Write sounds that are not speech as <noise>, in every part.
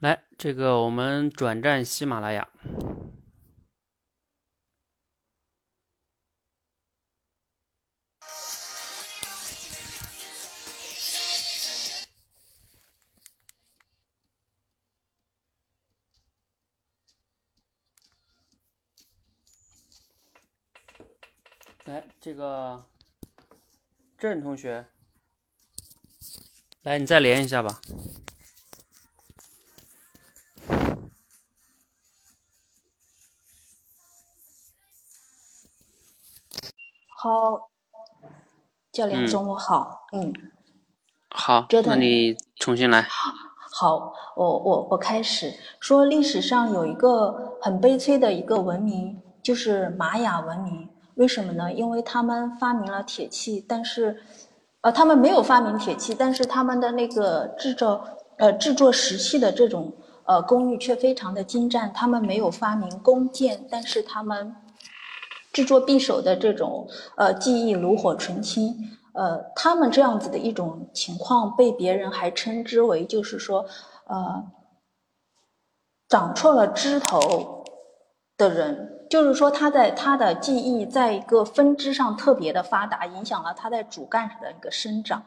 来，这个我们转战喜马拉雅。来，这个郑同学，来，你再连一下吧。好，教练，中午好。嗯，好，那你重新来。好，我我我开始说，历史上有一个很悲催的一个文明，就是玛雅文明。为什么呢？因为他们发明了铁器，但是，呃，他们没有发明铁器，但是他们的那个制造呃制作石器的这种呃工艺却非常的精湛。他们没有发明弓箭，但是他们。制作匕首的这种呃技艺炉火纯青，呃，他们这样子的一种情况被别人还称之为就是说，呃，长错了枝头的人，就是说他在他的技艺在一个分支上特别的发达，影响了他在主干上的一个生长。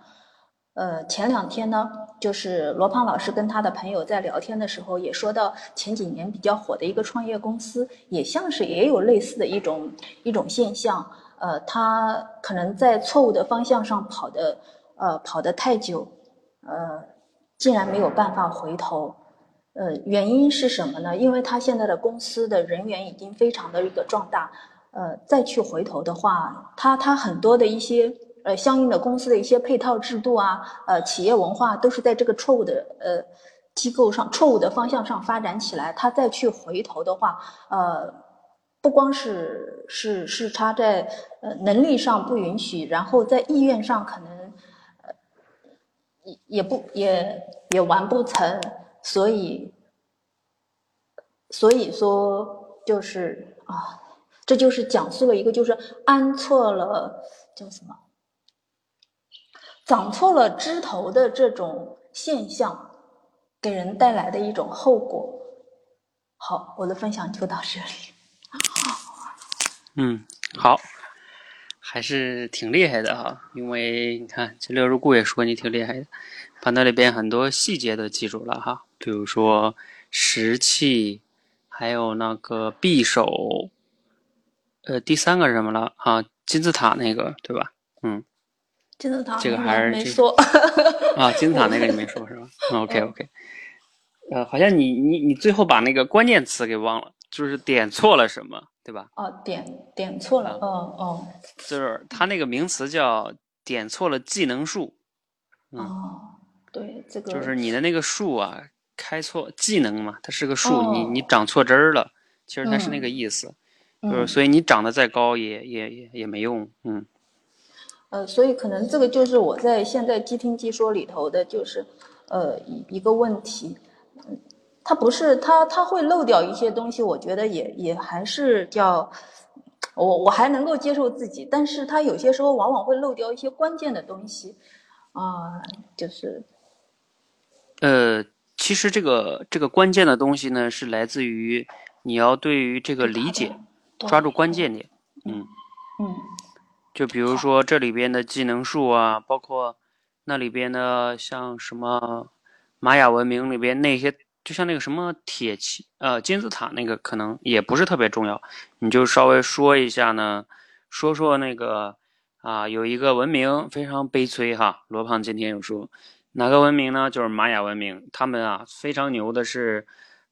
呃，前两天呢，就是罗胖老师跟他的朋友在聊天的时候，也说到前几年比较火的一个创业公司，也像是也有类似的一种一种现象。呃，他可能在错误的方向上跑的，呃，跑得太久，呃，竟然没有办法回头。呃，原因是什么呢？因为他现在的公司的人员已经非常的一个壮大，呃，再去回头的话，他他很多的一些。呃，相应的公司的一些配套制度啊，呃，企业文化都是在这个错误的呃机构上、错误的方向上发展起来。他再去回头的话，呃，不光是是是他在呃能力上不允许，然后在意愿上可能呃也也不也也完不成，所以所以说就是啊，这就是讲述了一个就是安错了叫什么？长错了枝头的这种现象，给人带来的一种后果。好，我的分享就到这里。嗯，好，还是挺厉害的哈。因为你看，这六如故也说你挺厉害的，把那里边很多细节都记住了哈。比如说石器，还有那个匕首，呃，第三个是什么了啊？金字塔那个，对吧？嗯。金字塔这个还是没说 <laughs> 啊，金字塔那个你没说是吧？OK OK，呃，好像你你你最后把那个关键词给忘了，就是点错了什么，对吧？哦，点点错了，哦哦，就是他那个名词叫点错了技能树。哦，对，这个就是你的那个树啊，开错技能嘛，它是个树，你你长错枝儿了，其实它是那个意思，就是所以你长得再高也也也也没用，嗯。呃，所以可能这个就是我在现在即听即说里头的，就是呃一一个问题，嗯，他不是他他会漏掉一些东西，我觉得也也还是叫我我还能够接受自己，但是他有些时候往往会漏掉一些关键的东西，啊，就是。呃，其实这个这个关键的东西呢，是来自于你要对于这个理解抓住关键点，嗯。嗯。就比如说这里边的技能树啊，包括那里边的像什么玛雅文明里边那些，就像那个什么铁器呃金字塔那个，可能也不是特别重要。你就稍微说一下呢，说说那个啊，有一个文明非常悲催哈。罗胖今天有说哪个文明呢？就是玛雅文明，他们啊非常牛的是，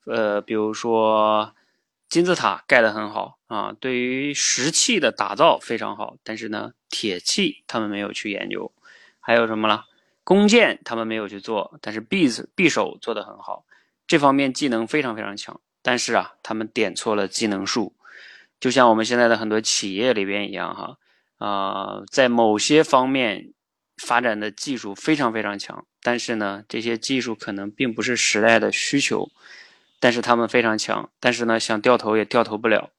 呃，比如说。金字塔盖得很好啊，对于石器的打造非常好，但是呢，铁器他们没有去研究。还有什么了？弓箭他们没有去做，但是匕首匕首做得很好，这方面技能非常非常强。但是啊，他们点错了技能树，就像我们现在的很多企业里边一样哈啊，在某些方面发展的技术非常非常强，但是呢，这些技术可能并不是时代的需求。但是他们非常强，但是呢，想掉头也掉头不了，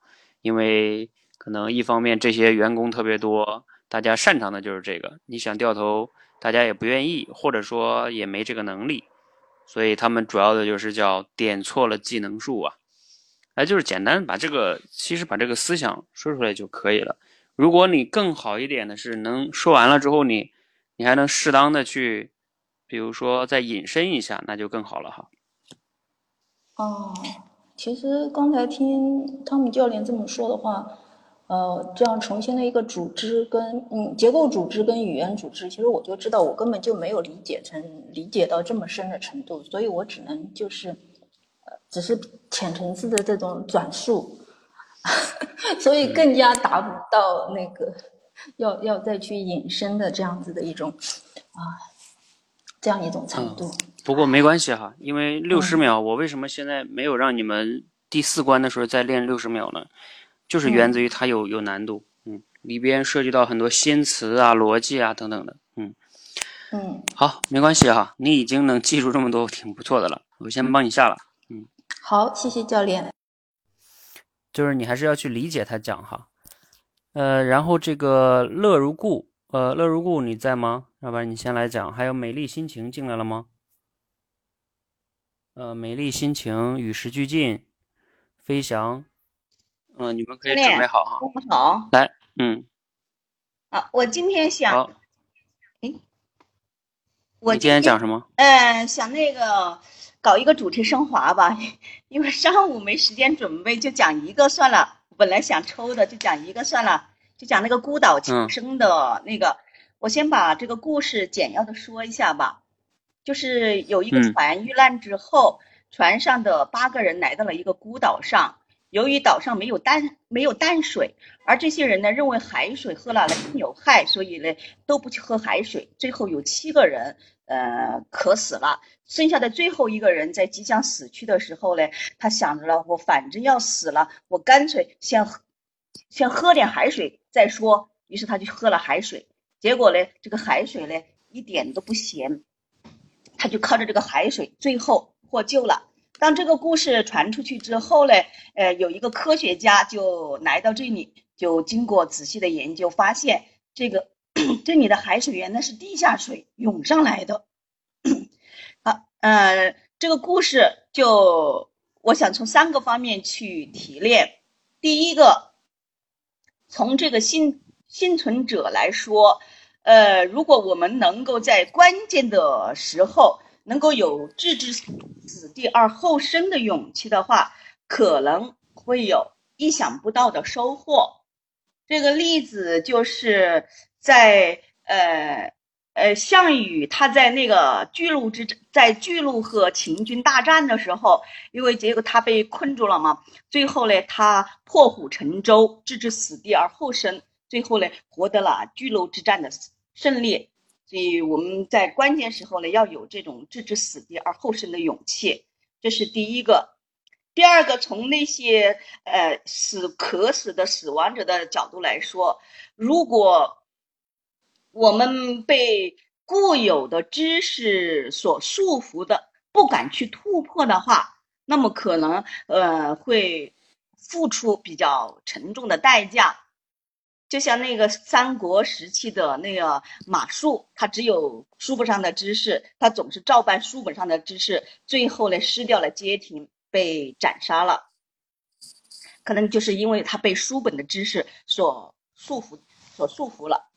因为可能一方面这些员工特别多，大家擅长的就是这个，你想掉头，大家也不愿意，或者说也没这个能力，所以他们主要的就是叫点错了技能数啊。哎，就是简单把这个，其实把这个思想说出来就可以了。如果你更好一点的是能说完了之后，你你还能适当的去，比如说再引申一下，那就更好了哈。哦，其实刚才听汤姆教练这么说的话，呃，这样重新的一个组织跟嗯结构组织跟语言组织，其实我就知道我根本就没有理解成理解到这么深的程度，所以我只能就是。呃只是浅层次的这种转述，<laughs> 所以更加达不到那个要要再去引申的这样子的一种啊这样一种程度。不过没关系哈，因为六十秒，我为什么现在没有让你们第四关的时候再练六十秒呢？就是源自于它有有难度，嗯，里边涉及到很多新词啊、逻辑啊等等的，嗯嗯，好，没关系哈，你已经能记住这么多，挺不错的了。我先帮你下了。嗯好，谢谢教练。就是你还是要去理解他讲哈，呃，然后这个乐如故，呃，乐如故你在吗？要不然你先来讲。还有美丽心情进来了吗？呃，美丽心情与时俱进，飞翔，嗯，你们可以准备好哈。好，来，嗯，啊，我今天想，哎，我今天讲什么？嗯，想那个。搞一个主题升华吧，<laughs> 因为上午没时间准备，就讲一个算了。本来想抽的，就讲一个算了，就讲那个孤岛求生的那个。我先把这个故事简要的说一下吧。就是有一个船遇难之后，船上的八个人来到了一个孤岛上，由于岛上没有淡没有淡水，而这些人呢认为海水喝了更有害，所以呢都不去喝海水。最后有七个人。呃，渴死了。剩下的最后一个人在即将死去的时候呢，他想着了，我反正要死了，我干脆先喝，先喝点海水再说。于是他就喝了海水，结果呢，这个海水呢一点都不咸，他就靠着这个海水最后获救了。当这个故事传出去之后呢，呃，有一个科学家就来到这里，就经过仔细的研究，发现这个。<clears throat> 这里的海水源呢是地下水涌上来的。<clears throat> 好，呃，这个故事就我想从三个方面去提炼。第一个，从这个幸幸存者来说，呃，如果我们能够在关键的时候能够有置之死地而后生的勇气的话，可能会有意想不到的收获。这个例子就是。在呃呃，项羽他在那个巨鹿之战在巨鹿和秦军大战的时候，因为结果他被困住了嘛，最后呢，他破釜沉舟，置之死地而后生，最后呢，获得了巨鹿之战的胜利。所以我们在关键时候呢，要有这种置之死地而后生的勇气，这是第一个。第二个，从那些呃死渴死的死亡者的角度来说，如果我们被固有的知识所束缚的，不敢去突破的话，那么可能呃会付出比较沉重的代价。就像那个三国时期的那个马谡，他只有书本上的知识，他总是照搬书本上的知识，最后呢失掉了街亭，被斩杀了。可能就是因为他被书本的知识所束缚，所束缚了。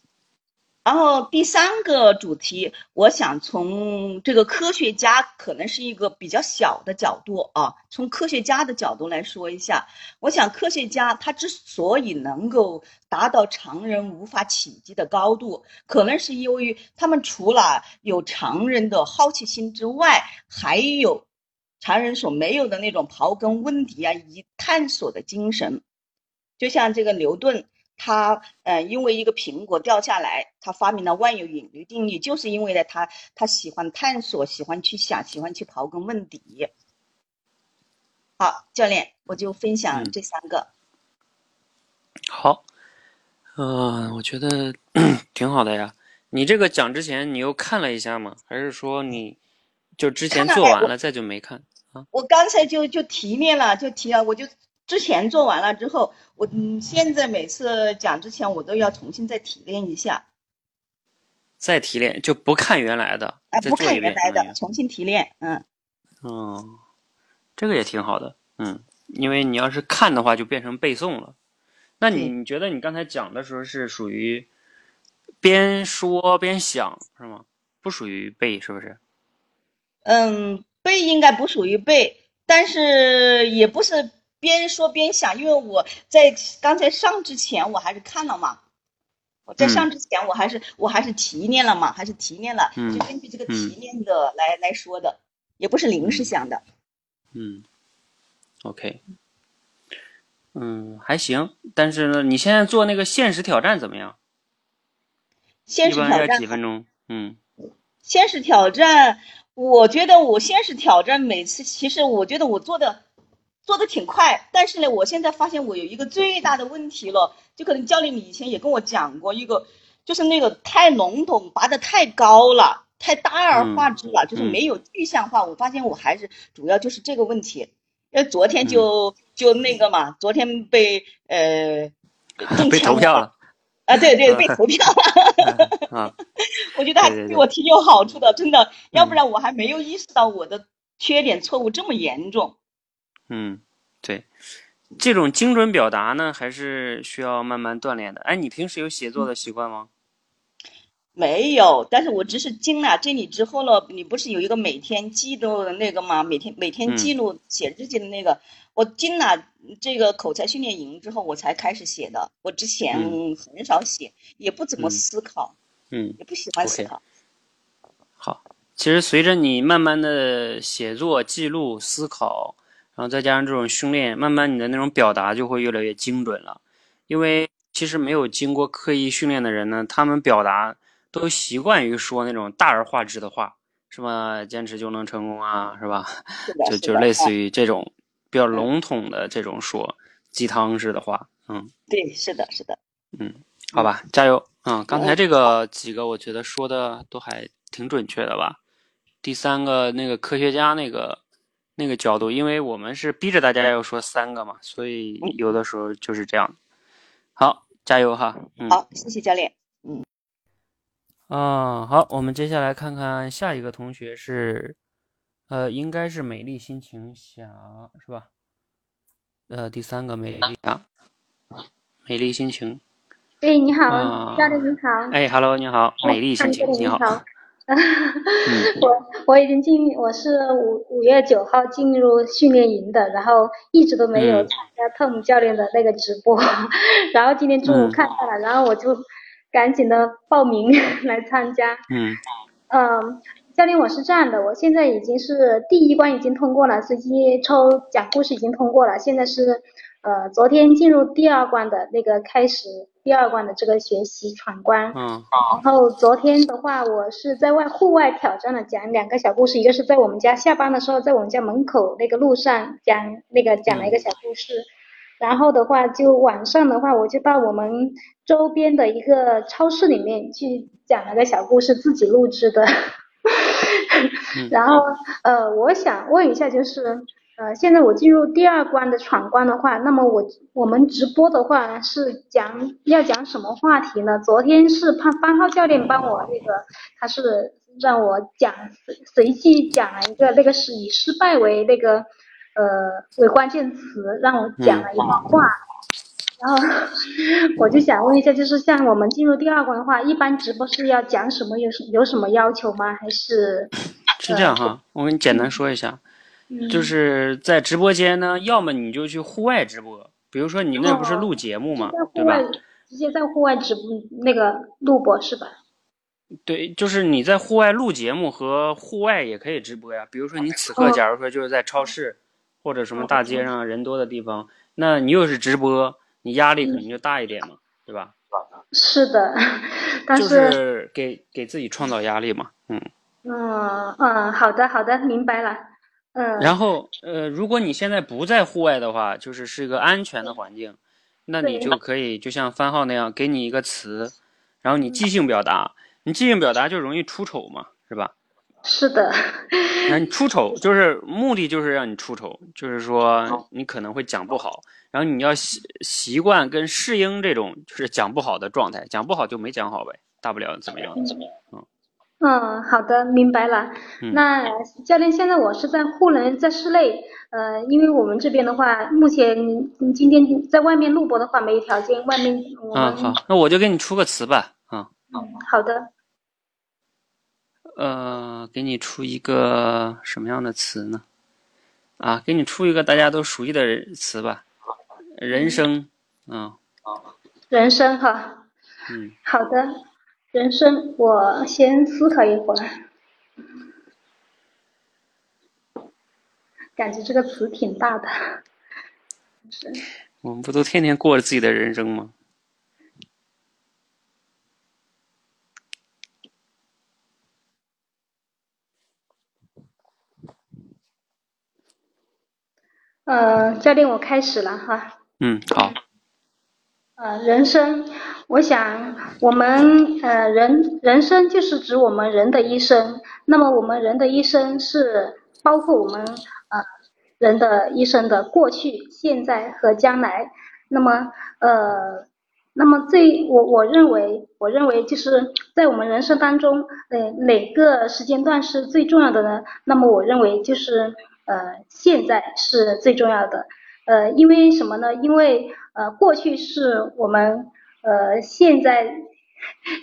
然后第三个主题，我想从这个科学家可能是一个比较小的角度啊，从科学家的角度来说一下。我想科学家他之所以能够达到常人无法企及的高度，可能是由于他们除了有常人的好奇心之外，还有常人所没有的那种刨根问底啊、以及探索的精神。就像这个牛顿。他呃，因为一个苹果掉下来，他发明了万有引力定律，就是因为呢，他他喜欢探索，喜欢去想，喜欢去刨根问底。好，教练，我就分享这三个。好，嗯，我觉得 <clears throat> 挺好的呀。你这个讲之前，你又看了一下吗？还是说你就之前做完了再就没看啊？我刚才就就提炼了，就提了，我就。之前做完了之后，我嗯，现在每次讲之前，我都要重新再提炼一下。再提炼就不看原来的，啊，不看原来的，重新提炼，嗯。嗯，这个也挺好的，嗯，因为你要是看的话，就变成背诵了。那你你觉得你刚才讲的时候是属于边说边想是吗？不属于背是不是？嗯，背应该不属于背，但是也不是边说边想，因为我在刚才上之前我还是看了嘛。我在上之前我还是我还是提炼了嘛，还是提炼了，就根据这个提炼的来来说的，也不是临时想的。嗯，OK，嗯，还行。但是呢，你现在做那个限时挑战怎么样？限时挑战几分钟？嗯，限时挑战，我觉得我限时挑战每次，其实我觉得我做的做的挺快，但是呢，我现在发现我有一个最大的问题了。就可能教练，你以前也跟我讲过一个，就是那个太笼统，拔的太高了，太大而化之了，就是没有具象化。我发现我还是主要就是这个问题。因为昨天就就那个嘛，昨天被呃 <laughs> 被投票了啊，对对，被投票了。<laughs> 啊，<laughs> 我觉得还对我挺有好处的，真的，要不然我还没有意识到我的缺点错误这么严重。嗯，对。这种精准表达呢，还是需要慢慢锻炼的。哎，你平时有写作的习惯吗？没有，但是我只是经了这里之后呢，你不是有一个每天记录的那个吗？每天每天记录写日记的那个，我进了这个口才训练营之后，我才开始写的。我之前很少写，也不怎么思考，嗯，也不喜欢思考。好，其实随着你慢慢的写作、记录、思考。然后再加上这种训练，慢慢你的那种表达就会越来越精准了。因为其实没有经过刻意训练的人呢，他们表达都习惯于说那种大而化之的话，什么坚持就能成功啊，是吧？就就类似于这种比较笼统的这种说鸡汤式的话。嗯，对，是的，是的。嗯，好吧，加油。嗯，刚才这个几个我觉得说的都还挺准确的吧。第三个那个科学家那个。那个角度，因为我们是逼着大家要说三个嘛，所以有的时候就是这样。好，加油哈！嗯好，谢谢教练。嗯。啊，好，我们接下来看看下一个同学是，呃，应该是美丽心情想是吧？呃，第三个美丽啊，美丽心情。哎，你好，教练你好。哎，Hello，你好，美丽心情，你好。<laughs> 我我已经进，我是五五月九号进入训练营的，然后一直都没有参加特姆教练的那个直播，<laughs> 然后今天中午看到了，然后我就赶紧的报名来参加。嗯。嗯，教练，我是这样的，我现在已经是第一关已经通过了，随机抽讲故事已经通过了，现在是呃昨天进入第二关的那个开始。第二关的这个学习闯关，嗯，然后昨天的话，我是在外户外挑战了，讲两个小故事，一个是在我们家下班的时候，在我们家门口那个路上讲那个讲了一个小故事，然后的话就晚上的话，我就到我们周边的一个超市里面去讲了个小故事，自己录制的，<laughs> 然后呃，我想问一下就是。呃，现在我进入第二关的闯关的话，那么我我们直播的话是讲要讲什么话题呢？昨天是潘方浩教练帮我那个，他是让我讲随随机讲了一个那个是以失败为那个呃为关键词，让我讲了一段话，然后我就想问一下，就是像我们进入第二关的话，一般直播是要讲什么？有什有什么要求吗？还是是这样哈？我给你简单说一下。就是在直播间呢，要么你就去户外直播，比如说你那不是录节目吗？对吧？直接在户外直播那个录播是吧？对，就是你在户外录节目和户外也可以直播呀。比如说你此刻假如说就是在超市或者什么大街上人多的地方，那你又是直播，你压力肯定就大一点嘛，对吧？是的，但是就是给给自己创造压力嘛，嗯。嗯嗯，好的好的，明白了。嗯，然后呃，如果你现在不在户外的话，就是是一个安全的环境，那你就可以就像番号那样，给你一个词，然后你即兴表达，你即兴表达就容易出丑嘛，是吧？是的。那你 <laughs> 出丑就是目的就是让你出丑，就是说你可能会讲不好，然后你要习习惯跟适应这种就是讲不好的状态，讲不好就没讲好呗，大不了怎么样怎么样，嗯。嗯，好的，明白了。那教练，现在我是在户内，在室内。呃，因为我们这边的话，目前今天在外面录播的话，没有条件。外面嗯，好，那我就给你出个词吧。嗯，好的。呃，给你出一个什么样的词呢？啊，给你出一个大家都熟悉的词吧。人生，嗯。人生哈。嗯。好的。人生，我先思考一会儿，感觉这个词挺大的。我们不都天天过着自己的人生吗？呃，教练，我开始了哈。嗯，好。呃，人生。我想，我们呃人人生就是指我们人的一生。那么，我们人的一生是包括我们呃人的一生的过去、现在和将来。那么，呃，那么最我我认为，我认为就是在我们人生当中，呃哪个时间段是最重要的呢？那么，我认为就是呃现在是最重要的。呃，因为什么呢？因为呃过去是我们。呃，现在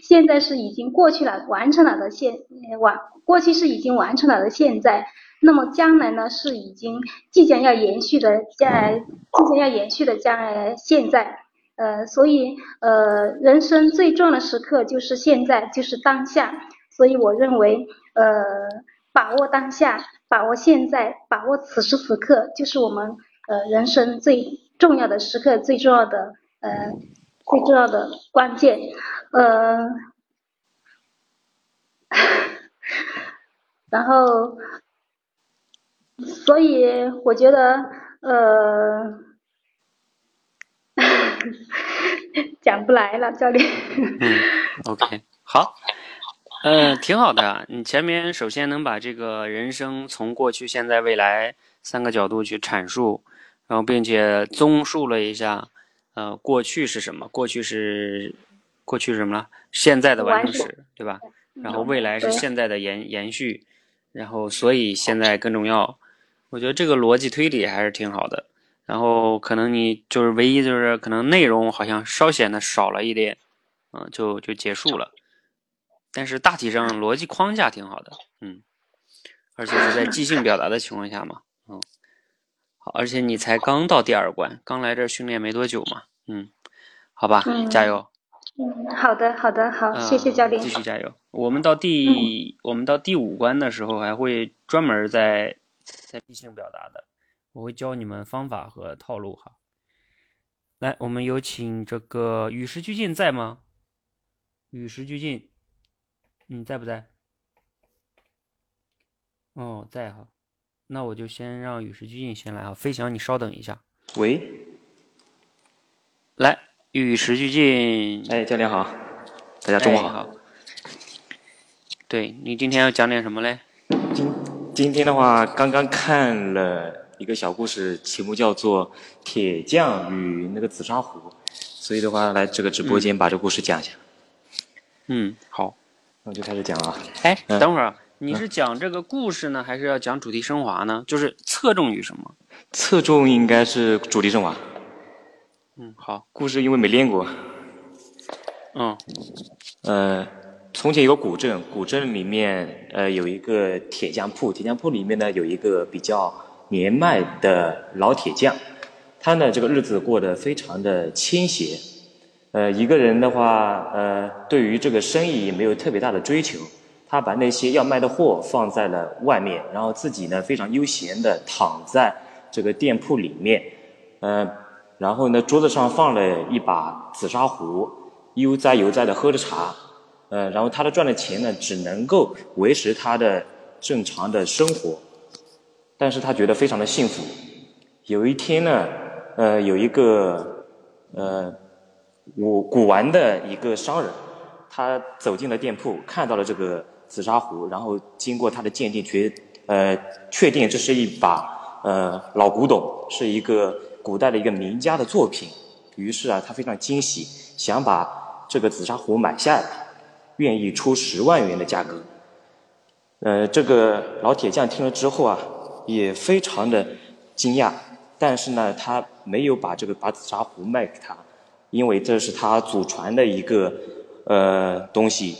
现在是已经过去了，完成了的现完过去是已经完成了的现在，那么将来呢是已经即将要延续的将来即将要延续的将来现在，呃，所以呃，人生最重要的时刻就是现在，就是当下，所以我认为呃，把握当下，把握现在，把握此时此刻，就是我们呃人生最重要的时刻，最重要的呃。最重要的关键，呃，然后，所以我觉得，呃，<laughs> 讲不来了，教练。嗯，OK，好，嗯，挺好的。你前面首先能把这个人生从过去、现在、未来三个角度去阐述，然后并且综述了一下。呃，过去是什么？过去是过去是什么了？现在的完成时，对吧？然后未来是现在的延延续，然后所以现在更重要。我觉得这个逻辑推理还是挺好的。然后可能你就是唯一就是可能内容好像稍显得少了一点，嗯，就就结束了。但是大体上逻辑框架挺好的，嗯，而且是在即兴表达的情况下嘛，而且你才刚到第二关，刚来这训练没多久嘛，嗯，好吧，加油。嗯，好的，好的，好，谢谢教练。继续加油。我们到第我们到第五关的时候，还会专门在在即兴表达的，我会教你们方法和套路哈。来，我们有请这个与时俱进在吗？与时俱进，你在不在？哦，在哈。那我就先让与时俱进先来啊，飞翔，你稍等一下。喂，来，与时俱进。哎，教练好，大家中午好。对你今天要讲点什么嘞？今今天的话，刚刚看了一个小故事，题目叫做《铁匠与那个紫砂壶》，所以的话，来这个直播间把这故事讲一下。嗯，好，那我就开始讲了。哎，等会儿。你是讲这个故事呢，还是要讲主题升华呢？就是侧重于什么？侧重应该是主题升华。嗯，好。故事因为没练过。嗯。呃，从前有个古镇，古镇里面呃有一个铁匠铺，铁匠铺里面呢有一个比较年迈的老铁匠，他呢这个日子过得非常的清闲。呃，一个人的话，呃，对于这个生意也没有特别大的追求。他把那些要卖的货放在了外面，然后自己呢非常悠闲的躺在这个店铺里面，呃，然后呢桌子上放了一把紫砂壶，悠哉悠哉的喝着茶，呃，然后他的赚的钱呢只能够维持他的正常的生活，但是他觉得非常的幸福。有一天呢，呃，有一个呃古古玩的一个商人，他走进了店铺，看到了这个。紫砂壶，然后经过他的鉴定，确呃确定这是一把呃老古董，是一个古代的一个名家的作品。于是啊，他非常惊喜，想把这个紫砂壶买下来，愿意出十万元的价格。呃，这个老铁匠听了之后啊，也非常的惊讶，但是呢，他没有把这个把紫砂壶卖给他，因为这是他祖传的一个呃东西，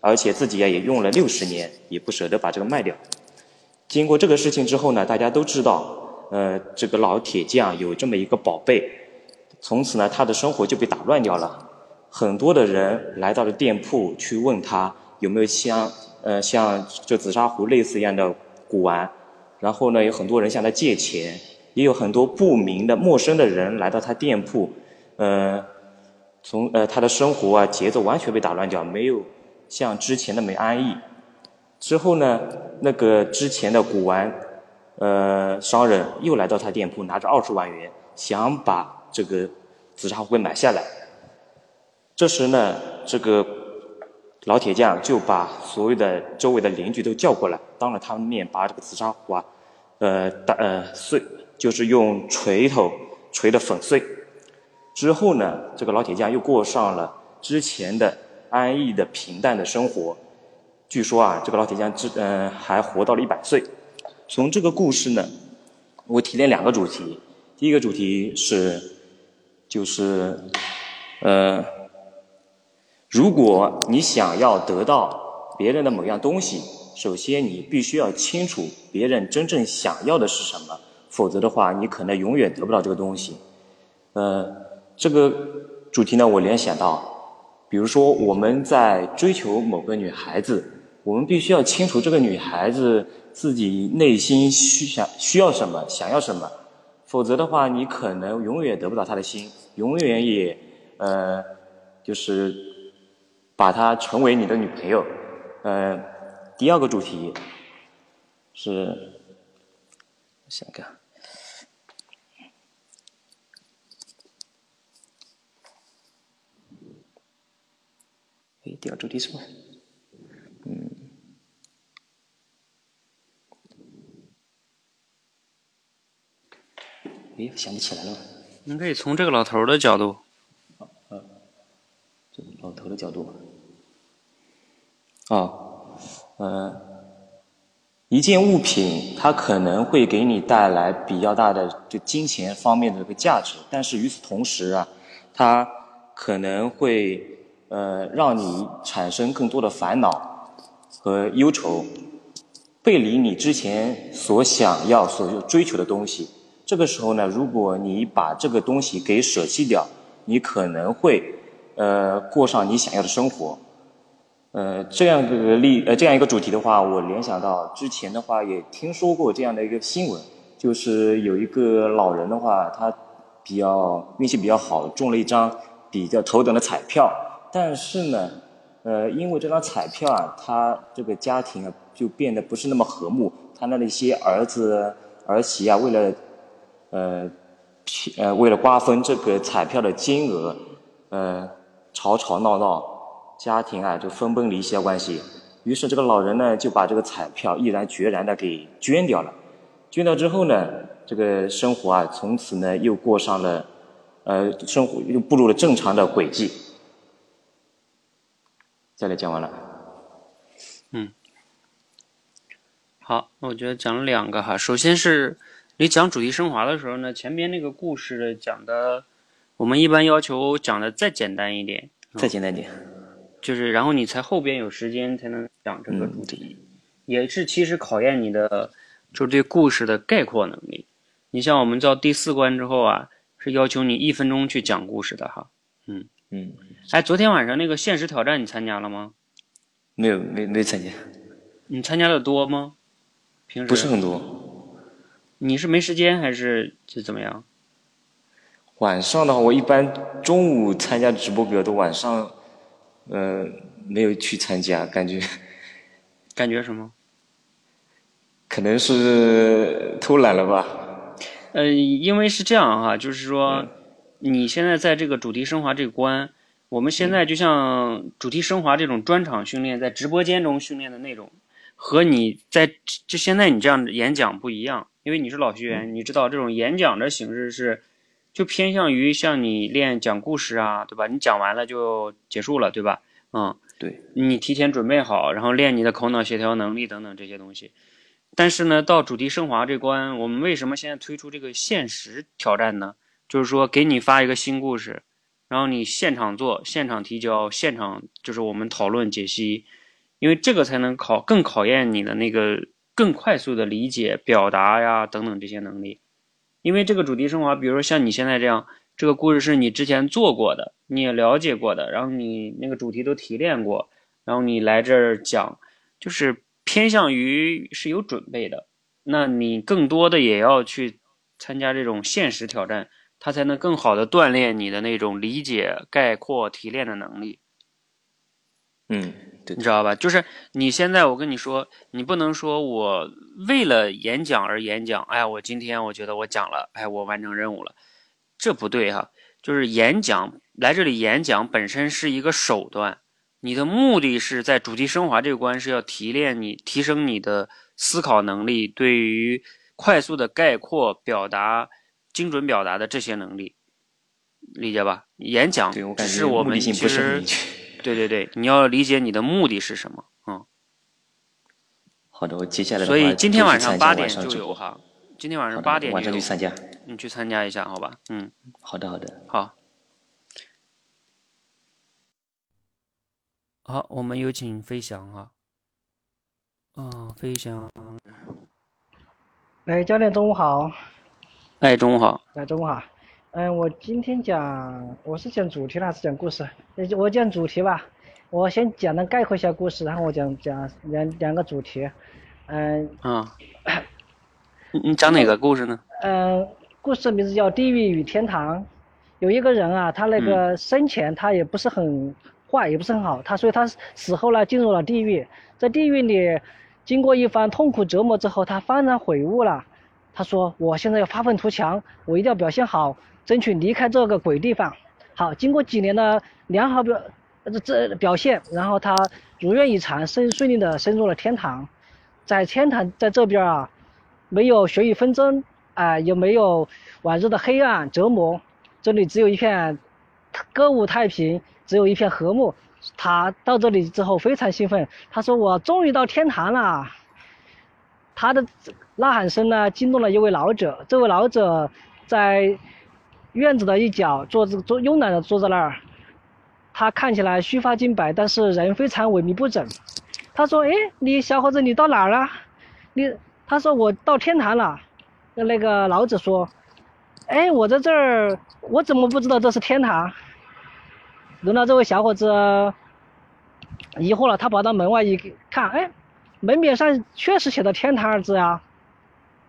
而且自己呀也用了六十年，也不舍得把这个卖掉。经过这个事情之后呢，大家都知道，呃，这个老铁匠有这么一个宝贝，从此呢，他的生活就被打乱掉了。很多的人来到了店铺去问他有没有像。呃，像这紫砂壶类似一样的古玩，然后呢，有很多人向他借钱，也有很多不明的陌生的人来到他店铺，呃，从呃他的生活啊节奏完全被打乱掉，没有像之前那么安逸。之后呢，那个之前的古玩呃商人又来到他店铺，拿着二十万元想把这个紫砂壶给买下来。这时呢，这个。老铁匠就把所有的周围的邻居都叫过来，当着他们面把这个紫砂壶啊，呃打呃碎，就是用锤头锤的粉碎。之后呢，这个老铁匠又过上了之前的安逸的平淡的生活。据说啊，这个老铁匠之嗯还活到了一百岁。从这个故事呢，我提炼两个主题。第一个主题是，就是呃。如果你想要得到别人的某样东西，首先你必须要清楚别人真正想要的是什么，否则的话，你可能永远得不到这个东西。呃，这个主题呢，我联想到，比如说我们在追求某个女孩子，我们必须要清楚这个女孩子自己内心需想需要什么，想要什么，否则的话，你可能永远得不到她的心，永远也呃，就是。把她成为你的女朋友，呃，第二个主题是，想看，哎，第二主题什么？嗯，哎，想不起来了。你可以从这个老头的角度。老头的角度，啊，呃，一件物品它可能会给你带来比较大的就金钱方面的这个价值，但是与此同时啊，它可能会呃让你产生更多的烦恼和忧愁，背离你之前所想要、所追求的东西。这个时候呢，如果你把这个东西给舍弃掉，你可能会。呃，过上你想要的生活，呃，这样一个例，呃，这样一个主题的话，我联想到之前的话也听说过这样的一个新闻，就是有一个老人的话，他比较运气比较好，中了一张比较头等的彩票，但是呢，呃，因为这张彩票啊，他这个家庭啊就变得不是那么和睦，他的那些儿子儿媳啊，为了呃，呃，为了瓜分这个彩票的金额，呃。吵吵闹闹，家庭啊就分崩离析的关系。于是这个老人呢就把这个彩票毅然决然的给捐掉了。捐掉之后呢，这个生活啊从此呢又过上了，呃，生活又步入了正常的轨迹。再来讲完了。嗯，好，那我觉得讲了两个哈。首先是你讲主题升华的时候呢，前边那个故事讲的。我们一般要求讲的再简单一点，再简单点，就是然后你才后边有时间才能讲这个主题，也是其实考验你的就是对故事的概括能力。你像我们到第四关之后啊，是要求你一分钟去讲故事的哈。嗯嗯，哎，昨天晚上那个现实挑战你参加了吗？没有，没没参加。你参加的多吗？平时不是很多。你是没时间还是就怎么样？晚上的话，我一般中午参加直播比较多，晚上，呃，没有去参加，感觉，<laughs> 感觉什么？可能是偷懒了吧。呃，因为是这样哈，就是说，你现在在这个主题升华这关，我们现在就像主题升华这种专场训练，在直播间中训练的那种，和你在就现在你这样演讲不一样，因为你是老学员，你知道这种演讲的形式是。就偏向于像你练讲故事啊，对吧？你讲完了就结束了，对吧？嗯，对，你提前准备好，然后练你的口脑协调能力等等这些东西。但是呢，到主题升华这关，我们为什么现在推出这个限时挑战呢？就是说，给你发一个新故事，然后你现场做、现场提交、现场就是我们讨论解析，因为这个才能考更考验你的那个更快速的理解、表达呀等等这些能力。因为这个主题升华，比如说像你现在这样，这个故事是你之前做过的。你也了解过的，然后你那个主题都提炼过，然后你来这儿讲，就是偏向于是有准备的。那你更多的也要去参加这种现实挑战，它才能更好的锻炼你的那种理解、概括、提炼的能力。嗯，对，你知道吧？就是你现在我跟你说，你不能说我为了演讲而演讲。哎呀，我今天我觉得我讲了，哎，我完成任务了，这不对哈。就是演讲。来这里演讲本身是一个手段，你的目的是在主题升华这个关是要提炼你、提升你的思考能力，对于快速的概括表达、精准表达的这些能力，理解吧？演讲是我们其实，<laughs> 对对对，你要理解你的目的是什么，嗯。好的，我接下来所以今天晚上八点就有哈，今天晚上八点晚上去参加，你去参加一下，好吧？嗯，好的，好的，好。好，我们有请飞翔哈。啊，飞翔。哎，教练，中午好。哎，中午好。哎，中午好。嗯，我今天讲，我是讲主题还是讲故事？我讲主题吧。我先简单概括一下故事，然后我讲讲两两个主题。嗯。啊。<coughs> 你你讲哪个故事呢？嗯，故事名字叫《地狱与天堂》。有一个人啊，他那个生前他也不是很。坏也不是很好，他所以他死后呢进入了地狱，在地狱里经过一番痛苦折磨之后，他幡然悔悟了。他说：“我现在要发愤图强，我一定要表现好，争取离开这个鬼地方。”好，经过几年的良好表这表现，然后他如愿以偿，顺顺利的升入了天堂。在天堂在这边啊，没有血雨纷争啊，也没有往日的黑暗折磨，这里只有一片歌舞太平。只有一片和睦，他到这里之后非常兴奋，他说我终于到天堂了。他的呐喊声呢惊动了一位老者，这位老者在院子的一角坐着坐慵懒的坐在那儿，他看起来须发尽白，但是人非常萎靡不振。他说：“哎，你小伙子你到哪儿了？你？”他说：“我到天堂了。”那个老者说：“哎，我在这儿，我怎么不知道这是天堂？”轮到这位小伙子疑惑了，他跑到门外一看，哎，门匾上确实写的“天堂”二字啊！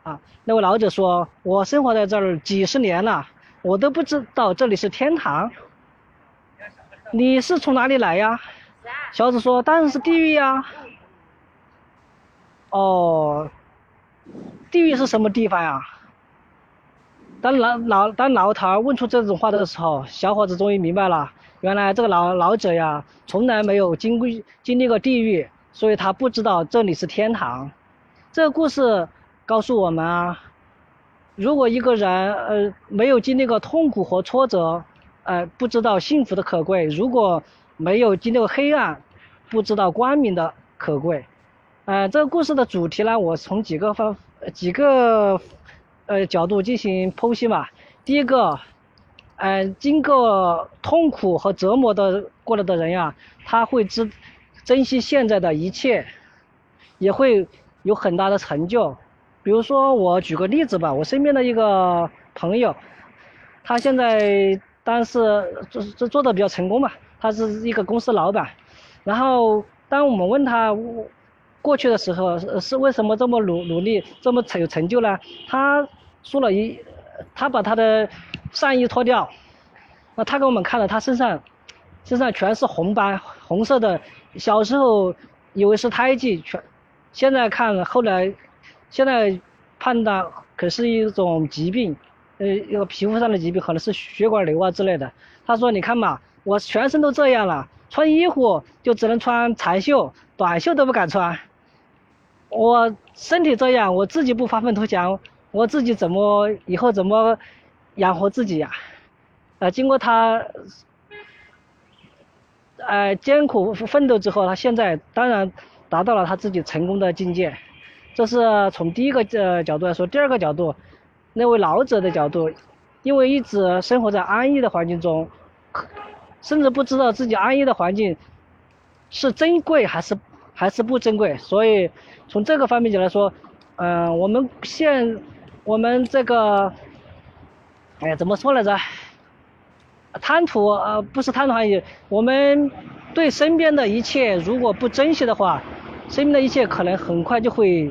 啊，那位老者说：“我生活在这儿几十年了，我都不知道这里是天堂。你是从哪里来呀？”小伙子说：“当然是地狱呀。”哦，地狱是什么地方呀？当老老当老头问出这种话的时候，小伙子终于明白了。原来这个老老者呀，从来没有经过经历过地狱，所以他不知道这里是天堂。这个故事告诉我们啊，如果一个人呃没有经历过痛苦和挫折，呃不知道幸福的可贵；如果没有经历过黑暗，不知道光明的可贵。呃，这个故事的主题呢，我从几个方几个呃角度进行剖析嘛。第一个。呃，经过痛苦和折磨的过来的人呀，他会知珍惜现在的一切，也会有很大的成就。比如说，我举个例子吧，我身边的一个朋友，他现在当是做做做的比较成功嘛，他是一个公司老板。然后，当我们问他过去的时候是为什么这么努努力，这么成有成就呢？他说了一，他把他的。上衣脱掉，那他给我们看了，他身上身上全是红斑，红色的。小时候以为是胎记，全现在看，后来现在判断可是一种疾病，呃，一个皮肤上的疾病，可能是血管瘤啊之类的。他说：“你看嘛，我全身都这样了，穿衣服就只能穿长袖，短袖都不敢穿。我身体这样，我自己不发愤图强，我自己怎么以后怎么？”养活自己呀，呃，经过他呃艰苦奋斗之后，他现在当然达到了他自己成功的境界。这是从第一个呃角度来说，第二个角度，那位老者的角度，因为一直生活在安逸的环境中，甚至不知道自己安逸的环境是珍贵还是还是不珍贵，所以从这个方面讲来说，嗯，我们现我们这个，哎呀，怎么说来着？贪图呃不是贪图安逸，我们对身边的一切如果不珍惜的话，身边的一切可能很快就会。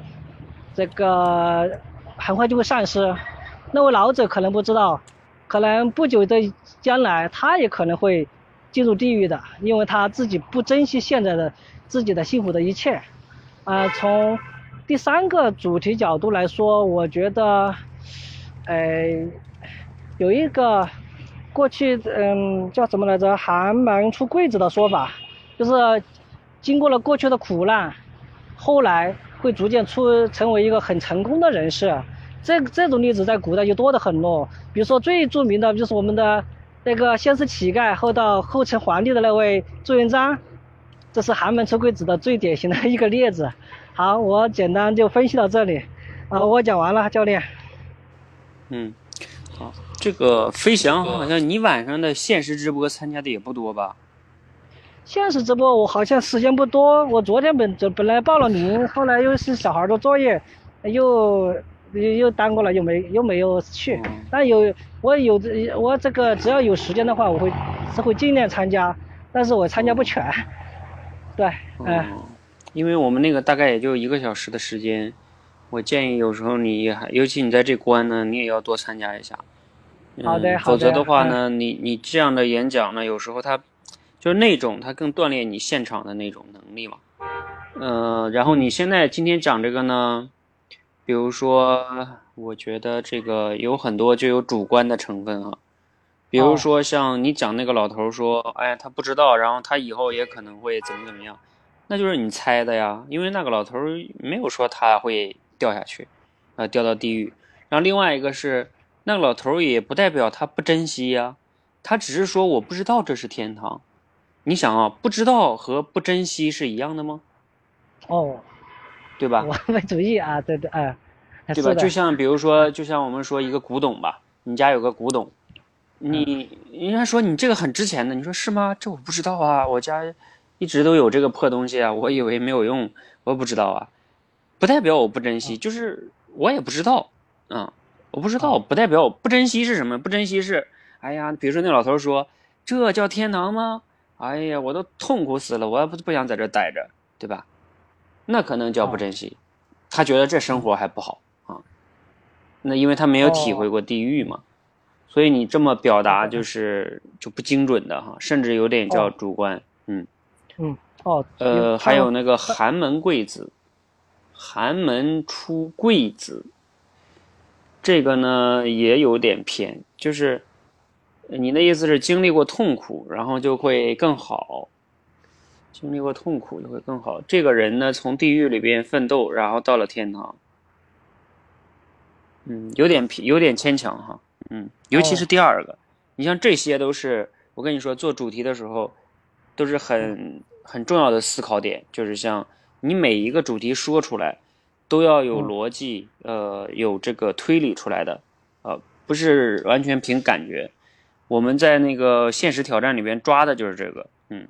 这个很快就会丧失，那位老者可能不知道，可能不久的将来他也可能会进入地狱的，因为他自己不珍惜现在的自己的幸福的一切。啊，从第三个主题角度来说，我觉得，呃，有一个过去嗯叫什么来着“寒门出贵子”的说法，就是经过了过去的苦难，后来。会逐渐出成为一个很成功的人士，这这种例子在古代就多得很咯。比如说最著名的就是我们的那个先是乞丐，后到后成皇帝的那位朱元璋，这是寒门出贵子的最典型的一个例子。好，我简单就分析到这里，啊，我讲完了，教练。嗯，好，这个飞翔好像你晚上的现实直播参加的也不多吧？现实直播我好像时间不多，我昨天本本来报了名，后来又是小孩的作业，又又又耽搁了，又没又没有去。但有我有我这个只要有时间的话，我会是会尽量参加，但是我参加不全。<laughs> 对，嗯，因为我们那个大概也就一个小时的时间，我建议有时候你还尤其你在这关呢，你也要多参加一下。好的，好的。否则的话呢，你你这样的演讲呢，有时候它。就是那种，它更锻炼你现场的那种能力嘛。嗯，然后你现在今天讲这个呢，比如说，我觉得这个有很多就有主观的成分啊。比如说像你讲那个老头说，哎，他不知道，然后他以后也可能会怎么怎么样，那就是你猜的呀。因为那个老头没有说他会掉下去，呃，掉到地狱。然后另外一个是，那个老头也不代表他不珍惜呀，他只是说我不知道这是天堂。你想啊，不知道和不珍惜是一样的吗？哦，对吧？完美主义啊，对对，哎，对吧？就像比如说，就像我们说一个古董吧，你家有个古董，你人家说你这个很值钱的，你说是吗？这我不知道啊，我家一直都有这个破东西啊，我以为没有用，我不知道啊，不代表我不珍惜，就是我也不知道，嗯，我不知道，不代表我不珍惜是什么？不珍惜是，哎呀，比如说那老头说，这叫天堂吗？哎呀，我都痛苦死了，我也不不想在这待着，对吧？那可能叫不珍惜，他觉得这生活还不好啊。那因为他没有体会过地狱嘛，所以你这么表达就是就不精准的哈，甚至有点叫主观。嗯嗯哦呃，还有那个寒门贵子，寒门出贵子，这个呢也有点偏，就是。你的意思是经历过痛苦，然后就会更好。经历过痛苦就会更好。这个人呢，从地狱里边奋斗，然后到了天堂。嗯，有点有点牵强哈。嗯，尤其是第二个，你像这些都是我跟你说做主题的时候，都是很很重要的思考点，就是像你每一个主题说出来，都要有逻辑，呃，有这个推理出来的，呃，不是完全凭感觉。我们在那个现实挑战里边抓的就是这个，嗯，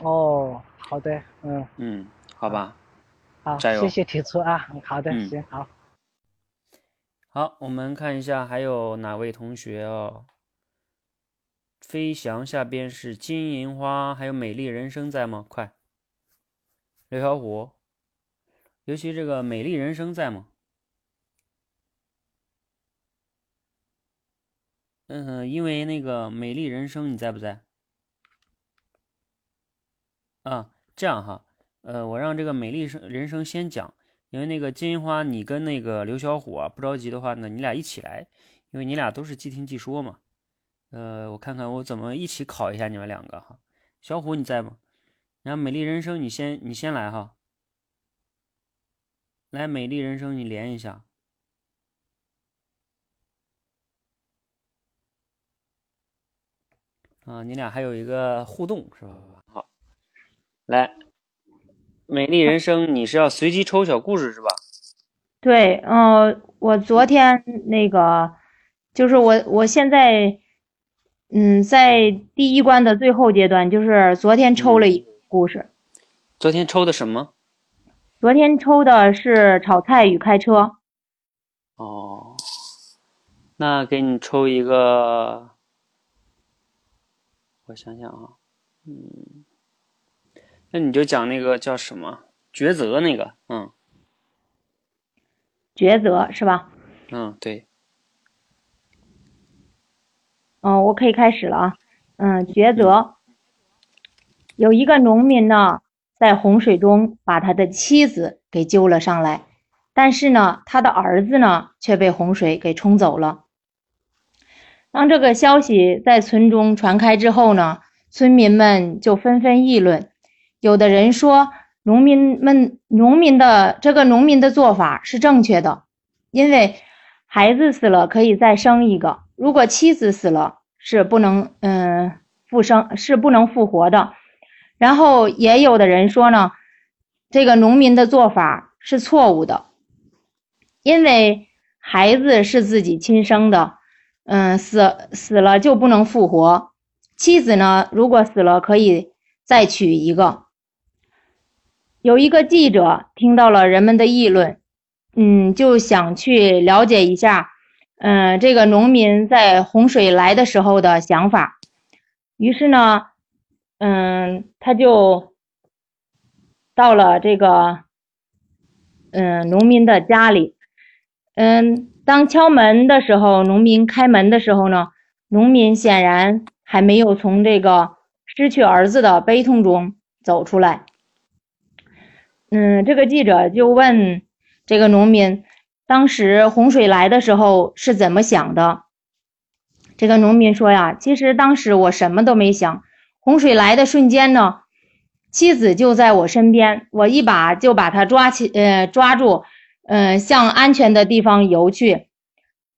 哦，好的，嗯嗯，好吧，好，加油，谢谢提出啊，好的，行，好，好，我们看一下还有哪位同学哦，飞翔下边是金银花，还有美丽人生在吗？快，刘小虎，尤其这个美丽人生在吗？嗯，因为那个美丽人生，你在不在？啊，这样哈，呃，我让这个美丽生人生先讲，因为那个金银花，你跟那个刘小虎啊，不着急的话呢，你俩一起来，因为你俩都是即听即说嘛。呃，我看看我怎么一起考一下你们两个哈。小虎你在吗？然后美丽人生，你先你先来哈。来，美丽人生，你连一下。啊，你俩还有一个互动是吧？好来，美丽人生，你是要随机抽小故事是吧？对，嗯，我昨天那个，就是我我现在，嗯，在第一关的最后阶段，就是昨天抽了一个故事。昨天抽的什么？昨天抽的是炒菜与开车。哦，那给你抽一个，我想想啊，嗯，那你就讲那个叫什么抉择那个，嗯，抉择是吧？嗯，对。嗯，我可以开始了啊。嗯，抉择。有一个农民呢，在洪水中把他的妻子给救了上来。但是呢，他的儿子呢却被洪水给冲走了。当这个消息在村中传开之后呢，村民们就纷纷议论。有的人说，农民们农民的这个农民的做法是正确的，因为孩子死了可以再生一个，如果妻子死了是不能嗯复生是不能复活的。然后也有的人说呢，这个农民的做法是错误的。因为孩子是自己亲生的，嗯，死死了就不能复活。妻子呢，如果死了可以再娶一个。有一个记者听到了人们的议论，嗯，就想去了解一下，嗯，这个农民在洪水来的时候的想法。于是呢，嗯，他就到了这个，嗯，农民的家里。嗯，当敲门的时候，农民开门的时候呢，农民显然还没有从这个失去儿子的悲痛中走出来。嗯，这个记者就问这个农民，当时洪水来的时候是怎么想的？这个农民说呀，其实当时我什么都没想，洪水来的瞬间呢，妻子就在我身边，我一把就把她抓起，呃，抓住。嗯，向安全的地方游去。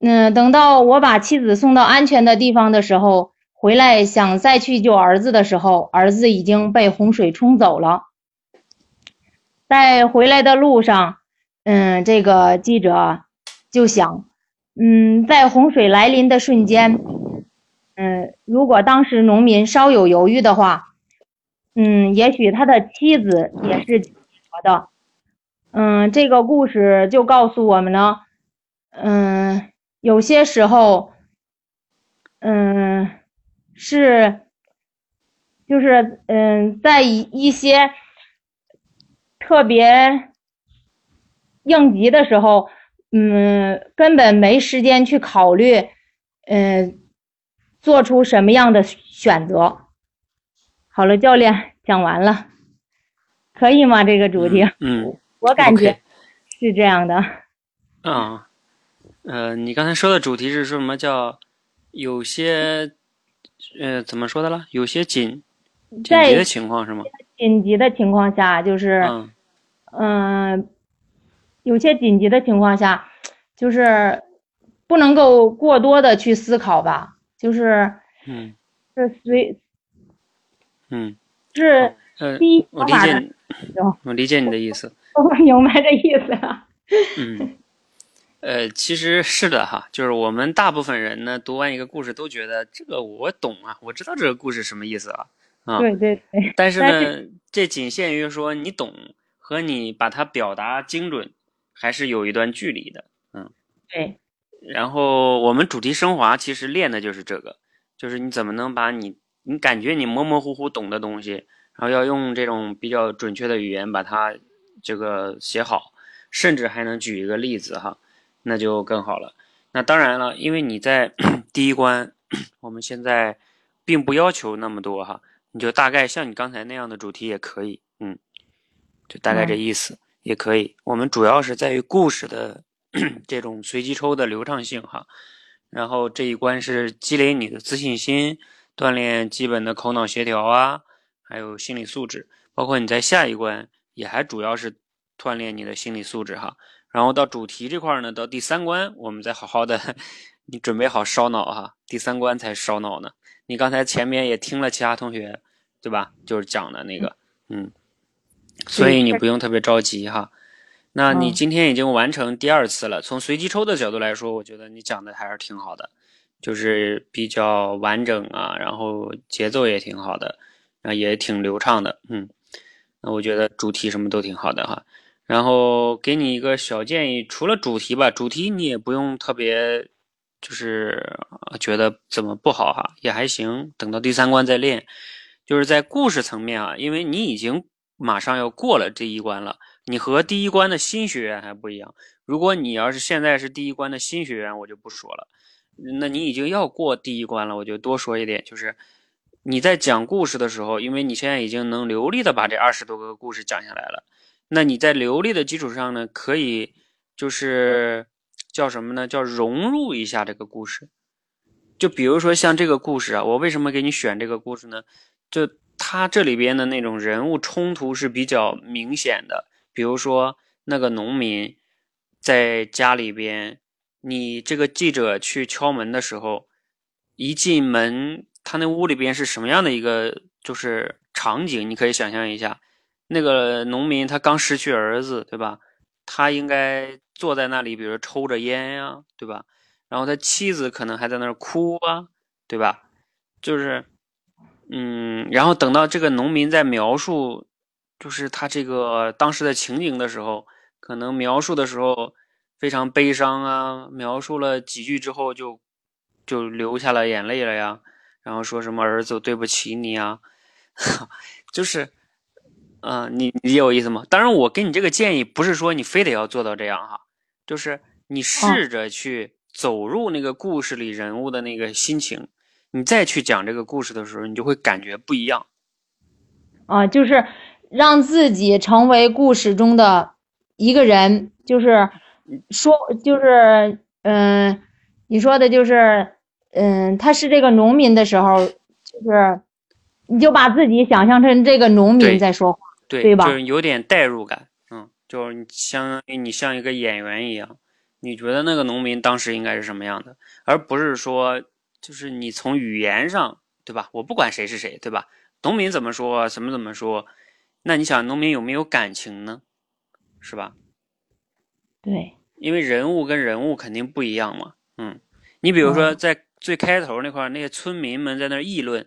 嗯，等到我把妻子送到安全的地方的时候，回来想再去救儿子的时候，儿子已经被洪水冲走了。在回来的路上，嗯，这个记者就想，嗯，在洪水来临的瞬间，嗯，如果当时农民稍有犹豫的话，嗯，也许他的妻子也是活的。嗯，这个故事就告诉我们呢，嗯，有些时候，嗯，是，就是，嗯，在一一些特别应急的时候，嗯，根本没时间去考虑，嗯，做出什么样的选择。好了，教练讲完了，可以吗？这个主题？嗯。我感觉是这样的。啊，呃，你刚才说的主题是说什么叫有些呃怎么说的了？有些紧紧急的情况是吗？紧急的情况下就是嗯，有些紧急的情况下就是不能够过多的去思考吧，就是嗯，是随嗯是第一我理解，我理解你的意思。我明白这意思了。<laughs> 嗯，呃，其实是的哈，就是我们大部分人呢，读完一个故事都觉得这个我懂啊，我知道这个故事什么意思啊。啊，对对对。但是 <laughs> 呢，这仅限于说你懂和你把它表达精准，还是有一段距离的。嗯，对。然后我们主题升华其实练的就是这个，就是你怎么能把你你感觉你模模糊糊懂的东西，然后要用这种比较准确的语言把它。这个写好，甚至还能举一个例子哈，那就更好了。那当然了，因为你在 <coughs> 第一关，我们现在并不要求那么多哈，你就大概像你刚才那样的主题也可以，嗯，就大概这意思也可以。我们主要是在于故事的 <coughs> 这种随机抽的流畅性哈，然后这一关是积累你的自信心，锻炼基本的口脑协调啊，还有心理素质，包括你在下一关。也还主要是锻炼你的心理素质哈，然后到主题这块呢，到第三关我们再好好的，<laughs> 你准备好烧脑哈，第三关才烧脑呢。你刚才前面也听了其他同学，对吧？就是讲的那个，嗯，所以你不用特别着急哈。那你今天已经完成第二次了。从随机抽的角度来说，我觉得你讲的还是挺好的，就是比较完整啊，然后节奏也挺好的，啊也挺流畅的，嗯。那我觉得主题什么都挺好的哈。然后给你一个小建议，除了主题吧，主题你也不用特别，就是觉得怎么不好哈，也还行。等到第三关再练。就是在故事层面啊，因为你已经马上要过了这一关了。你和第一关的新学员还不一样。如果你要是现在是第一关的新学员，我就不说了。那你已经要过第一关了，我就多说一点，就是你在讲故事的时候，因为你现在已经能流利的把这二十多个故事讲下来了，那你在流利的基础上呢，可以就是叫什么呢？叫融入一下这个故事。就比如说像这个故事啊，我为什么给你选这个故事呢？就他这里边的那种人物冲突是比较明显的。比如说那个农民在家里边，你这个记者去敲门的时候，一进门，他那屋里边是什么样的一个就是场景？你可以想象一下，那个农民他刚失去儿子，对吧？他应该坐在那里，比如抽着烟呀，对吧？然后他妻子可能还在那儿哭啊，对吧？就是，嗯，然后等到这个农民在描述。就是他这个当时的情景的时候，可能描述的时候非常悲伤啊，描述了几句之后就就流下了眼泪了呀，然后说什么儿子对不起你啊，<laughs> 就是，嗯，你理解我意思吗？当然，我给你这个建议不是说你非得要做到这样哈，就是你试着去走入那个故事里人物的那个心情，你再去讲这个故事的时候，你就会感觉不一样。啊，就是。让自己成为故事中的一个人，就是说，就是嗯，你说的就是嗯，他是这个农民的时候，就是你就把自己想象成这个农民在说话，对对吧？就是有点代入感，嗯，就是你相当于你像一个演员一样，你觉得那个农民当时应该是什么样的，而不是说就是你从语言上，对吧？我不管谁是谁，对吧？农民怎么说，怎么怎么说。那你想，农民有没有感情呢？是吧？对，因为人物跟人物肯定不一样嘛。嗯，你比如说在最开头那块那些村民们在那议论，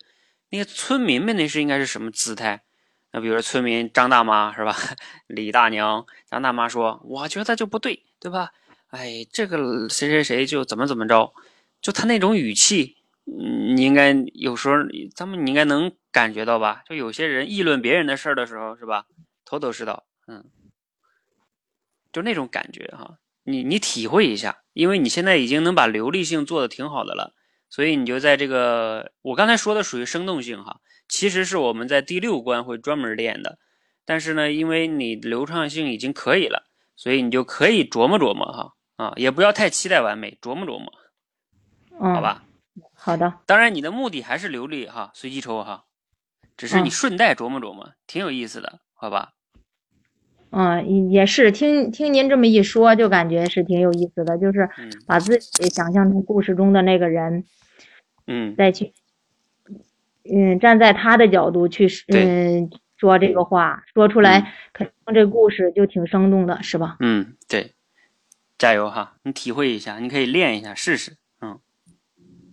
那些村民们那是应该是什么姿态？那比如说村民张大妈是吧？<laughs> 李大娘、张大妈说：“我觉得就不对，对吧？哎，这个谁谁谁就怎么怎么着，就他那种语气。”嗯，你应该有时候，咱们你应该能感觉到吧？就有些人议论别人的事儿的时候，是吧？头头是道，嗯，就那种感觉哈。你你体会一下，因为你现在已经能把流利性做的挺好的了，所以你就在这个我刚才说的属于生动性哈，其实是我们在第六关会专门练的。但是呢，因为你流畅性已经可以了，所以你就可以琢磨琢磨哈啊，也不要太期待完美，琢磨琢磨，好吧？好的，当然你的目的还是流利哈，随机抽哈，只是你顺带琢磨琢磨，挺有意思的，好吧？嗯，也是，听听您这么一说，就感觉是挺有意思的，就是把自己想象成故事中的那个人，嗯，再去，嗯，站在他的角度去，嗯，说这个话，说出来，肯定这故事就挺生动的，是吧？嗯，对，加油哈，你体会一下，你可以练一下试试。嗯。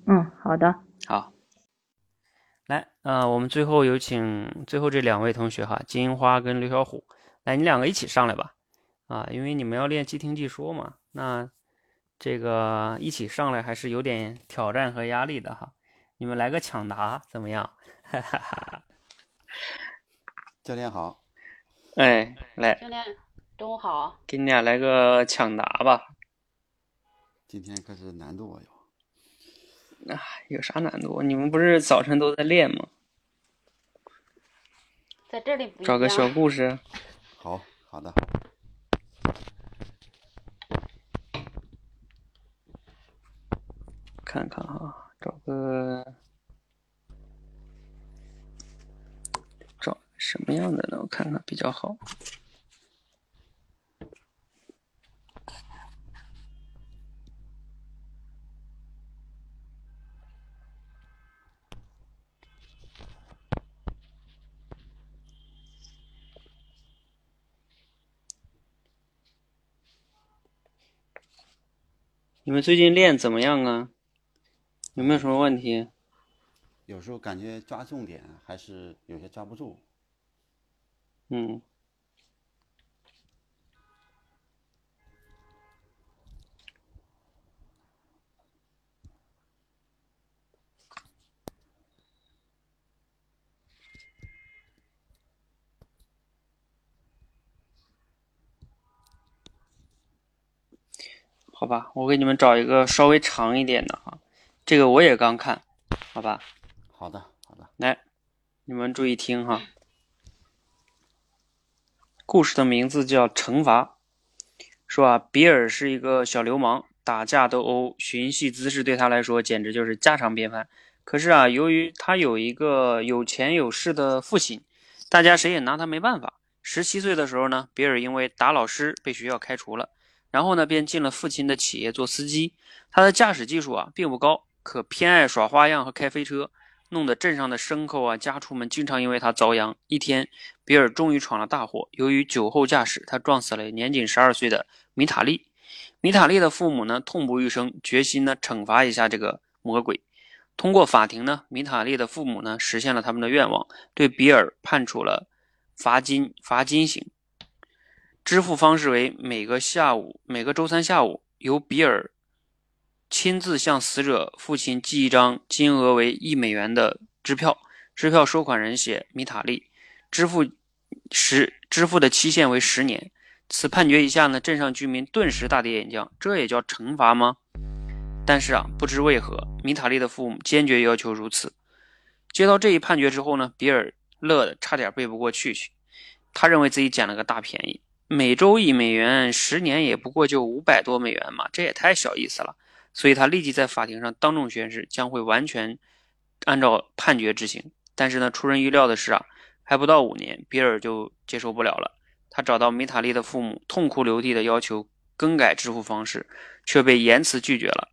嗯，好的，好，来，呃，我们最后有请最后这两位同学哈，金花跟刘小虎，来，你两个一起上来吧，啊，因为你们要练即听即说嘛，那这个一起上来还是有点挑战和压力的哈，你们来个抢答怎么样？哈哈哈。教练好，哎，来，教练中午好，给你俩来个抢答吧，今天可是难度有。啊，有啥难度？你们不是早晨都在练吗？在这里找个小故事。好好的。看看哈，找个找什么样的呢？我看看比较好。们最近练怎么样啊？有没有什么问题？有时候感觉抓重点还是有些抓不住。嗯。好吧，我给你们找一个稍微长一点的哈，这个我也刚看，好吧？好的，好的。来，你们注意听哈。故事的名字叫《惩罚》，说啊，比尔是一个小流氓，打架斗殴、寻衅滋事对他来说简直就是家常便饭。可是啊，由于他有一个有钱有势的父亲，大家谁也拿他没办法。十七岁的时候呢，比尔因为打老师被学校开除了。然后呢，便进了父亲的企业做司机。他的驾驶技术啊，并不高，可偏爱耍花样和开飞车，弄得镇上的牲口啊、家畜们经常因为他遭殃。一天，比尔终于闯了大祸。由于酒后驾驶，他撞死了年仅十二岁的米塔利。米塔利的父母呢，痛不欲生，决心呢，惩罚一下这个魔鬼。通过法庭呢，米塔利的父母呢，实现了他们的愿望，对比尔判处了罚金罚金刑。支付方式为每个下午，每个周三下午，由比尔亲自向死者父亲寄一张金额为一美元的支票，支票收款人写米塔利，支付十支付的期限为十年。此判决一下呢，镇上居民顿时大跌眼镜，这也叫惩罚吗？但是啊，不知为何，米塔利的父母坚决要求如此。接到这一判决之后呢，比尔乐得差点背不过去去，他认为自己捡了个大便宜。每周一美元，十年也不过就五百多美元嘛，这也太小意思了。所以他立即在法庭上当众宣誓，将会完全按照判决执行。但是呢，出人意料的是啊，还不到五年，比尔就接受不了了。他找到米塔利的父母，痛哭流涕的要求更改支付方式，却被严词拒绝了。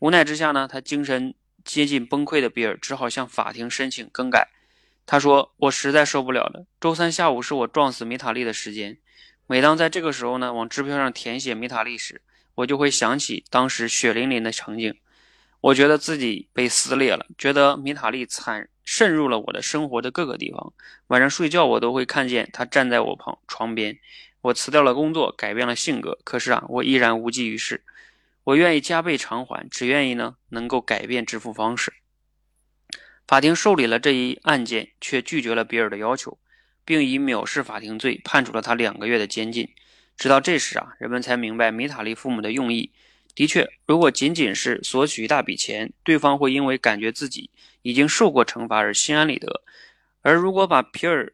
无奈之下呢，他精神接近崩溃的比尔只好向法庭申请更改。他说：“我实在受不了了，周三下午是我撞死米塔利的时间。”每当在这个时候呢，往支票上填写米塔利时，我就会想起当时血淋淋的场景。我觉得自己被撕裂了，觉得米塔利惨渗入了我的生活的各个地方。晚上睡觉，我都会看见他站在我旁床边。我辞掉了工作，改变了性格，可是啊，我依然无济于事。我愿意加倍偿还，只愿意呢能够改变支付方式。法庭受理了这一案件，却拒绝了比尔的要求。并以藐视法庭罪判处了他两个月的监禁。直到这时啊，人们才明白米塔利父母的用意。的确，如果仅仅是索取一大笔钱，对方会因为感觉自己已经受过惩罚而心安理得；而如果把皮尔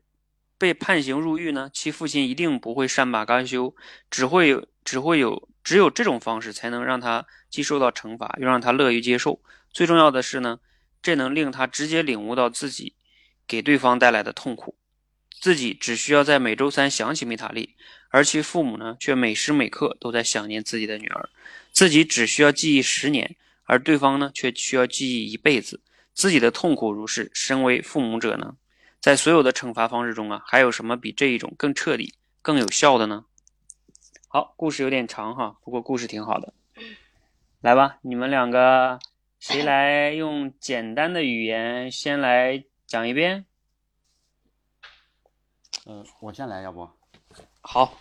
被判刑入狱呢，其父亲一定不会善罢甘休，只会只会有只有这种方式才能让他既受到惩罚，又让他乐于接受。最重要的是呢，这能令他直接领悟到自己给对方带来的痛苦。自己只需要在每周三想起米塔利，而其父母呢，却每时每刻都在想念自己的女儿。自己只需要记忆十年，而对方呢，却需要记忆一辈子。自己的痛苦如是，身为父母者呢，在所有的惩罚方式中啊，还有什么比这一种更彻底、更有效的呢？好，故事有点长哈，不过故事挺好的。来吧，你们两个谁来用简单的语言先来讲一遍？呃，我先来，要不？好。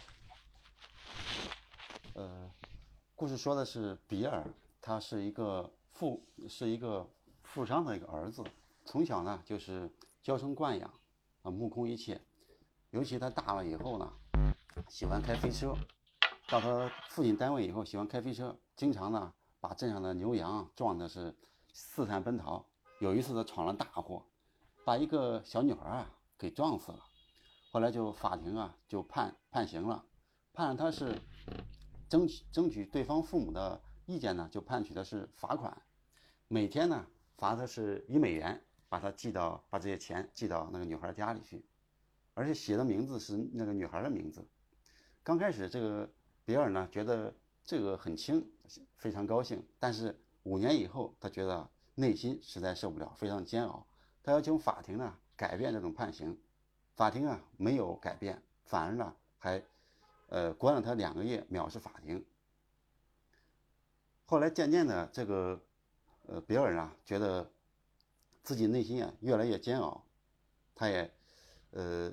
呃，故事说的是比尔，他是一个富，是一个富商的一个儿子，从小呢就是娇生惯养，啊，目空一切。尤其他大了以后呢，喜欢开飞车，到他父亲单位以后，喜欢开飞车，经常呢把镇上的牛羊撞的是四散奔逃。有一次他闯了大祸，把一个小女孩啊给撞死了。后来就法庭啊就判判刑了，判他是争取争取对方父母的意见呢，就判取的是罚款，每天呢罚的是一美元，把他寄到把这些钱寄到那个女孩家里去，而且写的名字是那个女孩的名字。刚开始这个比尔呢觉得这个很轻，非常高兴，但是五年以后他觉得内心实在受不了，非常煎熬，他要求法庭呢改变这种判刑。法庭啊没有改变，反而呢还，呃关了他两个月，藐视法庭。后来渐渐的，这个呃比尔啊，觉得自己内心啊越来越煎熬，他也呃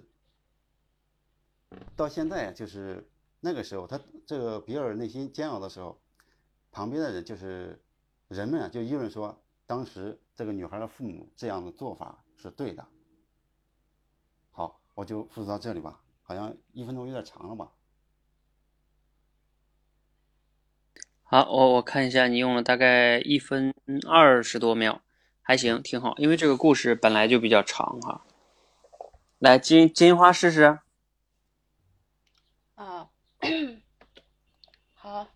到现在就是那个时候，他这个比尔内心煎熬的时候，旁边的人就是人们啊就议论说，当时这个女孩的父母这样的做法是对的。好，我就复制到这里吧，好像一分钟有点长了吧。好，我我看一下，你用了大概一分二十多秒，还行，挺好。因为这个故事本来就比较长哈。来，金金花试试。啊，好，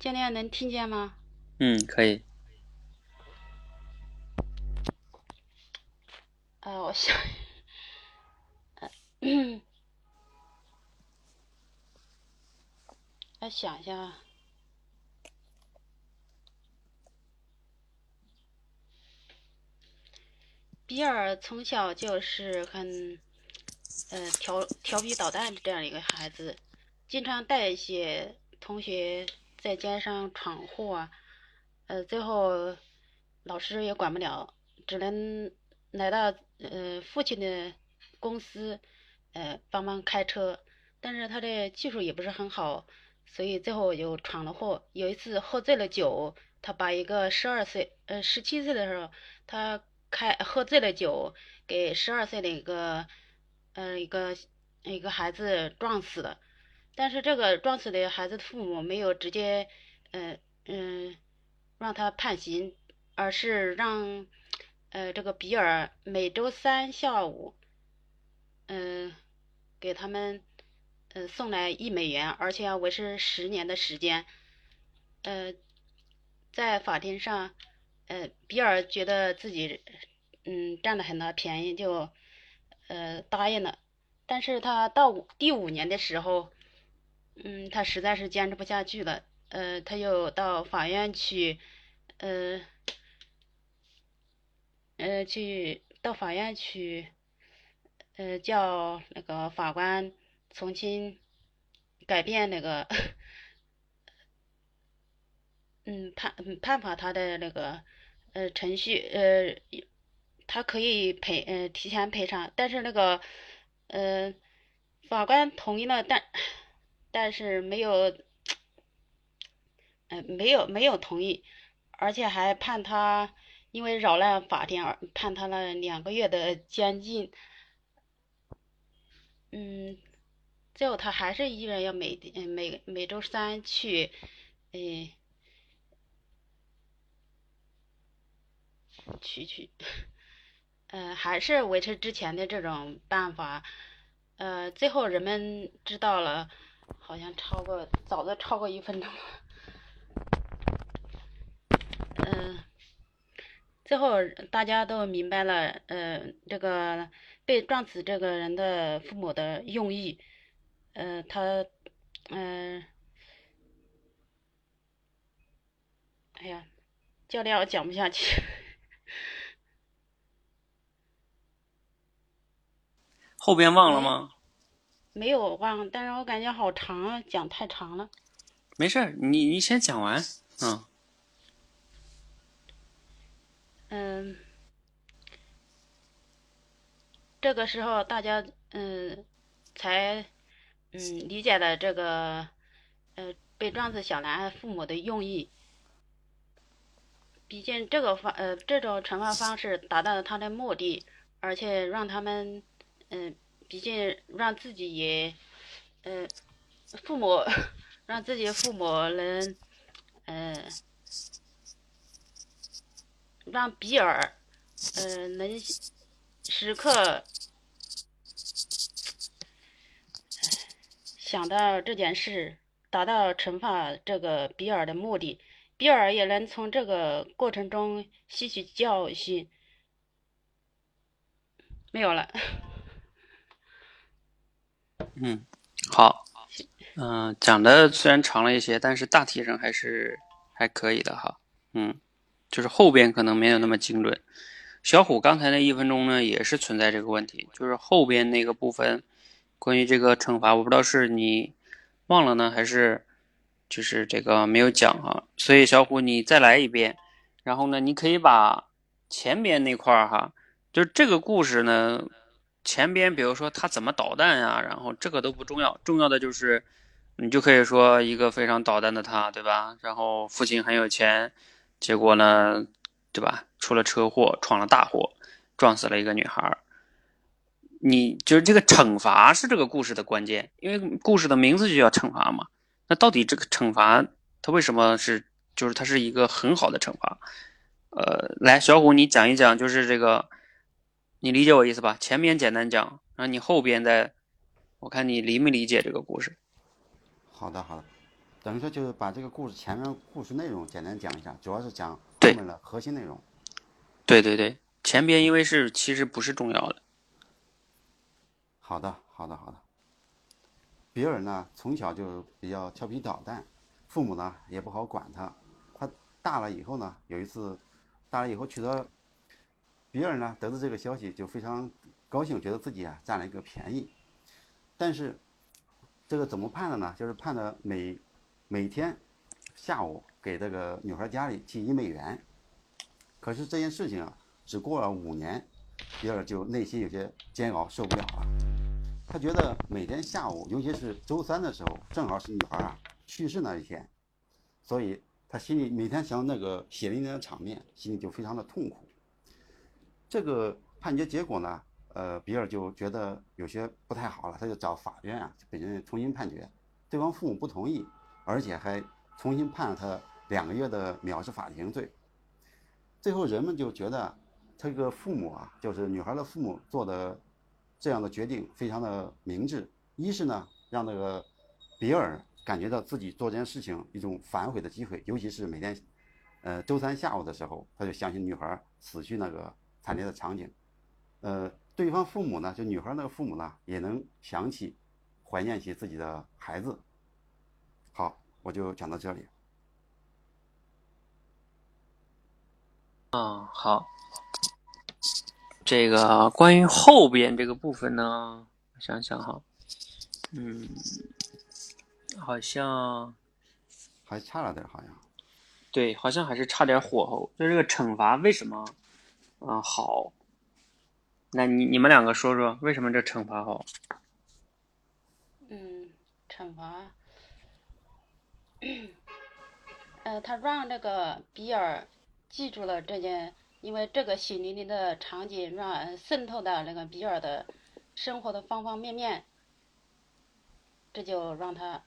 教练能听见吗？嗯，可以。啊，我想，<coughs> 来想一下。比尔从小就是很，呃，调调皮捣蛋的这样一个孩子，经常带一些同学在街上闯祸，呃，最后老师也管不了，只能来到呃父亲的公司，呃帮忙开车，但是他的技术也不是很好，所以最后又闯了祸。有一次喝醉了酒，他把一个十二岁呃十七岁的时候，他。开喝醉了酒，给十二岁的一个，呃，一个一个孩子撞死了。但是这个撞死的孩子的父母没有直接，嗯嗯，让他判刑，而是让，呃，这个比尔每周三下午，嗯，给他们，嗯，送来一美元，而且要维持十年的时间。呃，在法庭上。呃，比尔觉得自己嗯占了很大便宜，就呃答应了。但是他到第五年的时候，嗯，他实在是坚持不下去了，呃，他又到法院去，呃，呃，去到法院去，呃，叫那个法官重新改变那个，嗯判判罚他的那个。呃，程序呃，他可以赔呃提前赔偿，但是那个呃法官同意了，但但是没有，呃没有没有同意，而且还判他因为扰乱法庭而判他了两个月的监禁。嗯，最后他还是依然要每每每周三去，诶。去去，呃，还是维持之前的这种办法，呃，最后人们知道了，好像超过早都超过一分钟了，嗯，最后大家都明白了，呃，这个被撞死这个人的父母的用意，呃，他，嗯，哎呀，教练，我讲不下去。后边忘了吗？没有忘，但是我感觉好长啊，讲太长了。没事儿，你你先讲完，嗯。嗯，这个时候大家嗯才嗯理解了这个呃被撞死小男孩父母的用意。毕竟这个方呃这种惩罚方式达到了他的目的，而且让他们。嗯，毕竟让自己也，嗯，父母 <laughs> 让自己父母能，嗯，让比尔，嗯，能时刻想到这件事，达到惩罚这个比尔的目的，比尔也能从这个过程中吸取教训。没有了。嗯，好，嗯，讲的虽然长了一些，但是大体上还是还可以的哈。嗯，就是后边可能没有那么精准。小虎刚才那一分钟呢，也是存在这个问题，就是后边那个部分关于这个惩罚，我不知道是你忘了呢，还是就是这个没有讲哈，所以小虎你再来一遍，然后呢，你可以把前边那块儿哈，就是这个故事呢，前边比如说他怎么捣蛋呀，然后这个都不重要，重要的就是你就可以说一个非常捣蛋的他，对吧？然后父亲很有钱，结果呢，对吧？出了车祸，闯了大祸，撞死了一个女孩。你就是这个惩罚是这个故事的关键，因为故事的名字就叫惩罚嘛。那到底这个惩罚它为什么是，就是它是一个很好的惩罚？呃，来，小虎你讲一讲，就是这个，你理解我意思吧？前面简单讲，然后你后边再，我看你理没理解这个故事？好的，好的，等于说就是把这个故事前面故事内容简单讲一下，主要是讲后面的核心内容。对对对，前边因为是其实不是重要的。好的，好的，好的。比尔呢，从小就比较调皮捣蛋，父母呢也不好管他。他大了以后呢，有一次，大了以后取得比尔呢，得知这个消息就非常高兴，觉得自己啊占了一个便宜。但是这个怎么判的呢？就是判的每每天下午给这个女孩家里寄一美元。可是这件事情啊，只过了五年，比尔就内心有些煎熬，受不了了。他觉得每天下午，尤其是周三的时候，正好是女孩啊去世那一天，所以他心里每天想那个血淋淋的场面，心里就非常的痛苦。这个判决结果呢，呃，比尔就觉得有些不太好了，他就找法院啊，本人重新判决，对方父母不同意，而且还重新判了他两个月的藐视法庭罪。最后人们就觉得这个父母啊，就是女孩的父母做的。这样的决定非常的明智，一是呢，让那个比尔感觉到自己做这件事情一种反悔的机会，尤其是每天，呃，周三下午的时候，他就想起女孩死去那个惨烈的场景，呃，对方父母呢，就女孩那个父母呢，也能想起，怀念起自己的孩子。好，我就讲到这里。嗯，好。这个关于后边这个部分呢，我想想哈，嗯，好像还差了点，好像，对，好像还是差点火候。就这个惩罚为什么，嗯，好？那你你们两个说说，为什么这惩罚好？嗯，惩罚，呃，他让那个比尔记住了这件。因为这个血淋淋的场景让渗透到那个比尔的生活的方方面面，这就让他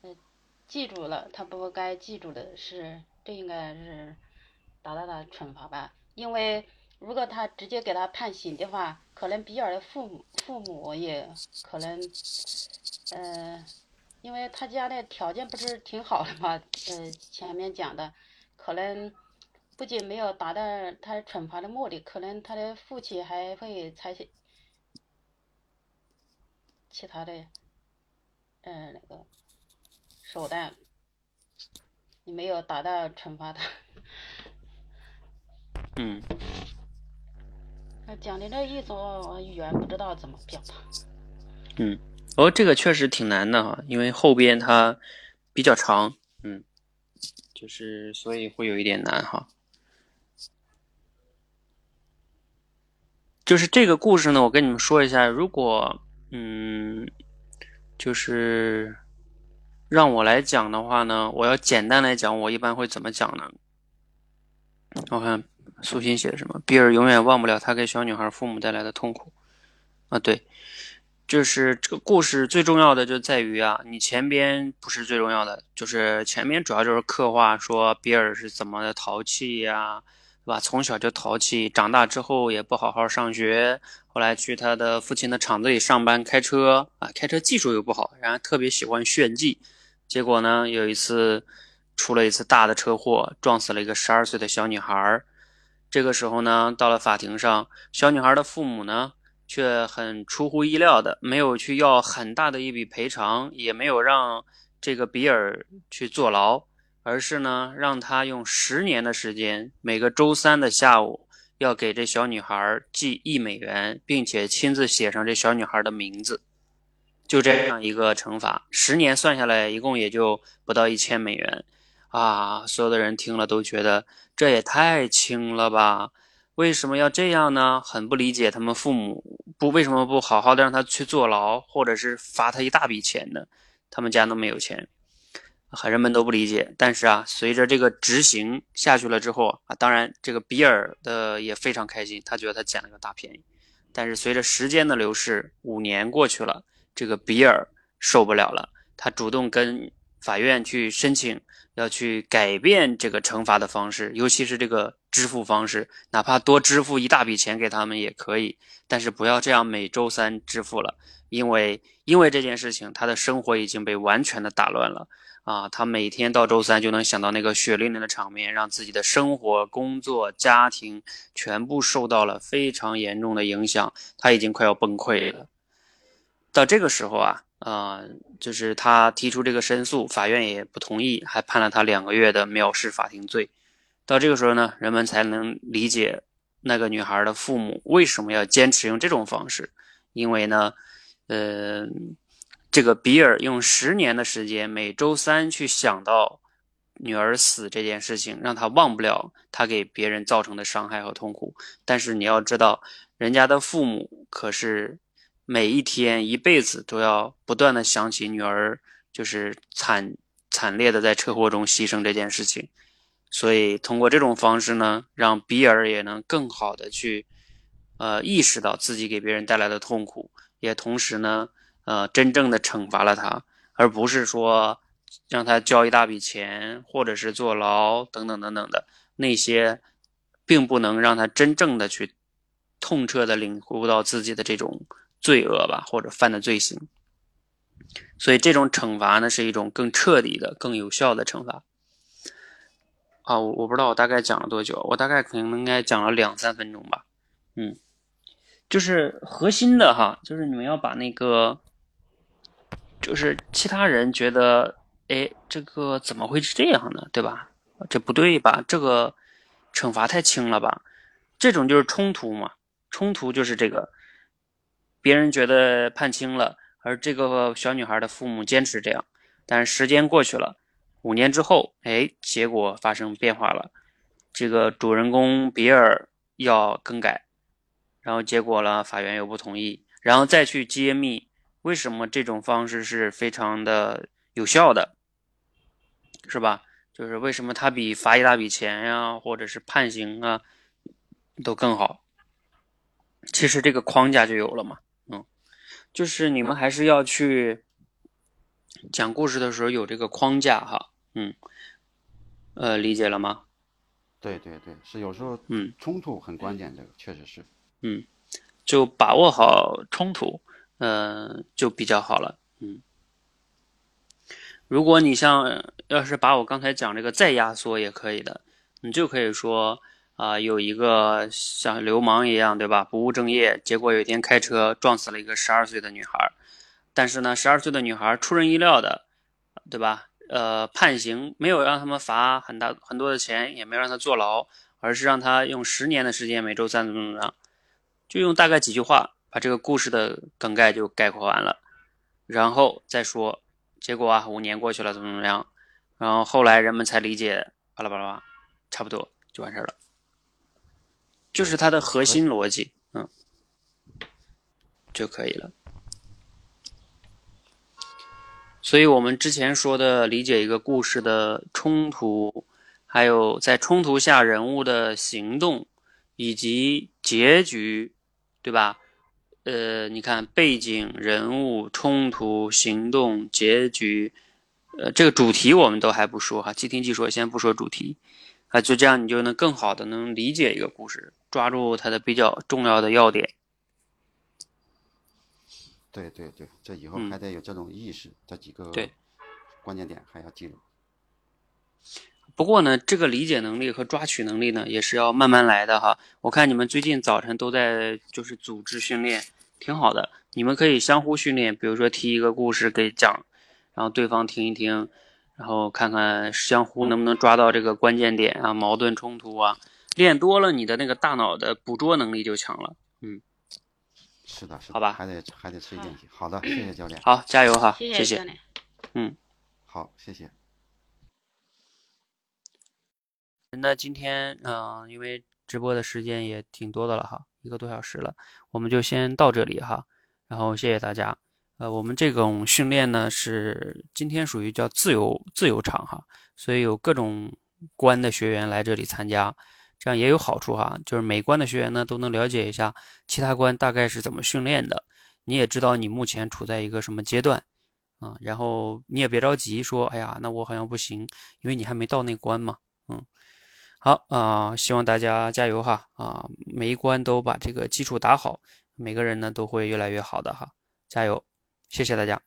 呃记住了他不该记住的是，这应该是达到的惩罚吧。因为如果他直接给他判刑的话，可能比尔的父母父母也可能呃，因为他家的条件不是挺好的嘛，呃，前面讲的可能。不仅没有达到他惩罚的目的，可能他的父亲还会采取其他的，嗯，那个手段，你没有达到惩罚他。嗯。他讲的这一种语言不知道怎么表达。嗯，哦，这个确实挺难的哈，因为后边它比较长，嗯，就是所以会有一点难哈。就是这个故事呢，我跟你们说一下。如果嗯，就是让我来讲的话呢，我要简单来讲，我一般会怎么讲呢？我看苏欣写的什么？比尔永远忘不了他给小女孩父母带来的痛苦。啊，对，就是这个故事最重要的就在于啊，你前边不是最重要的，就是前面主要就是刻画说比尔是怎么的淘气呀。对吧？从小就淘气，长大之后也不好好上学，后来去他的父亲的厂子里上班开车啊，开车技术又不好，然后特别喜欢炫技，结果呢，有一次出了一次大的车祸，撞死了一个十二岁的小女孩。这个时候呢，到了法庭上，小女孩的父母呢，却很出乎意料的没有去要很大的一笔赔偿，也没有让这个比尔去坐牢。而是呢，让他用十年的时间，每个周三的下午要给这小女孩寄一美元，并且亲自写上这小女孩的名字。就这样一个惩罚，十年算下来一共也就不到一千美元，啊，所有的人听了都觉得这也太轻了吧？为什么要这样呢？很不理解他们父母不为什么不好好的让他去坐牢，或者是罚他一大笔钱呢？他们家那么有钱，人们都不理解。但是啊，随着这个执行下去了之后啊，当然这个比尔的也非常开心，他觉得他捡了个大便宜。但是随着时间的流逝，五年过去了。这个比尔受不了了，他主动跟法院去申请，要去改变这个惩罚的方式，尤其是这个支付方式，哪怕多支付一大笔钱给他们也可以，但是不要这样每周三支付了，因为因为这件事情，他的生活已经被完全的打乱了啊！他每天到周三就能想到那个血淋淋的场面，让自己的生活、工作、家庭全部受到了非常严重的影响，他已经快要崩溃了。到这个时候啊，啊，就是他提出这个申诉，法院也不同意，还判了他两个月的藐视法庭罪。到这个时候呢，人们才能理解那个女孩的父母为什么要坚持用这种方式，因为呢，呃，这个比尔用十年的时间，每周三去想到女儿死这件事情，让他忘不了他给别人造成的伤害和痛苦。但是你要知道，人家的父母可是。每一天，一辈子都要不断的想起女儿就是惨惨烈的在车祸中牺牲这件事情，所以通过这种方式呢，让比尔也能更好的去呃意识到自己给别人带来的痛苦，也同时呢呃真正的惩罚了他，而不是说让他交一大笔钱或者是坐牢等等等等的那些，并不能让他真正的去痛彻的领悟到自己的这种。罪恶吧，或者犯的罪行，所以这种惩罚呢，是一种更彻底的、更有效的惩罚。啊，我我不知道我大概讲了多久，我大概可能应该讲了两三分钟吧。嗯，就是核心的哈，就是你们要把那个，就是其他人觉得，哎，这个怎么会是这样呢？对吧？这不对吧？这个惩罚太轻了吧？这种就是冲突嘛，冲突就是这个。别人觉得判轻了，而这个小女孩的父母坚持这样。但时间过去了，五年之后，哎，结果发生变化了。这个主人公比尔要更改，然后结果呢，法院又不同意，然后再去揭秘为什么这种方式是非常的有效的，是吧？就是为什么他比罚一大笔钱呀，或者是判刑啊，都更好。其实这个框架就有了嘛。就是你们还是要去讲故事的时候有这个框架哈，嗯，呃，理解了吗？对对对，是有时候嗯冲突很关键，这个确实是，嗯，就把握好冲突，嗯，就比较好了，嗯。如果你像要是把我刚才讲这个再压缩也可以的，你就可以说。啊，有一个像流氓一样，对吧？不务正业，结果有一天开车撞死了一个十二岁的女孩。但是呢，十二岁的女孩出人意料的，对吧？呃，判刑没有让他们罚很大很多的钱，也没有让他坐牢，而是让他用十年的时间，每周三怎么怎么样，就用大概几句话把这个故事的梗概就概括完了，然后再说结果啊，五年过去了怎么怎么样，然后后来人们才理解，巴拉巴拉，差不多就完事儿了。就是它的核心逻辑，嗯，就可以了。所以我们之前说的理解一个故事的冲突，还有在冲突下人物的行动，以及结局，对吧？呃，你看背景、人物、冲突、行动、结局，呃，这个主题我们都还不说哈，即听即说，先不说主题。啊，就这样，你就能更好的能理解一个故事，抓住它的比较重要的要点。对对对，这以后还得有这种意识，这几个对关键点还要记住。不过呢，这个理解能力和抓取能力呢，也是要慢慢来的哈。我看你们最近早晨都在就是组织训练，挺好的。你们可以相互训练，比如说提一个故事给讲，然后对方听一听。然后看看相互能不能抓到这个关键点啊，矛盾冲突啊，练多了，你的那个大脑的捕捉能力就强了。嗯，是的，是的，好吧还得还得持续练习。好的，谢谢教练。好，加油哈，谢谢教练。嗯，好，谢谢。那今天嗯、呃因为直播的时间也挺多的了哈，一个多小时了，我们就先到这里哈。然后谢谢大家。呃，我们这种训练呢是今天属于叫自由自由场哈，所以有各种关的学员来这里参加，这样也有好处哈，就是每关的学员呢都能了解一下其他关大概是怎么训练的，你也知道你目前处在一个什么阶段啊，然后你也别着急说，哎呀，那我好像不行，因为你还没到那关嘛，嗯。好啊、希望大家加油哈啊、每一关都把这个基础打好，每个人呢都会越来越好的哈，加油，谢谢大家。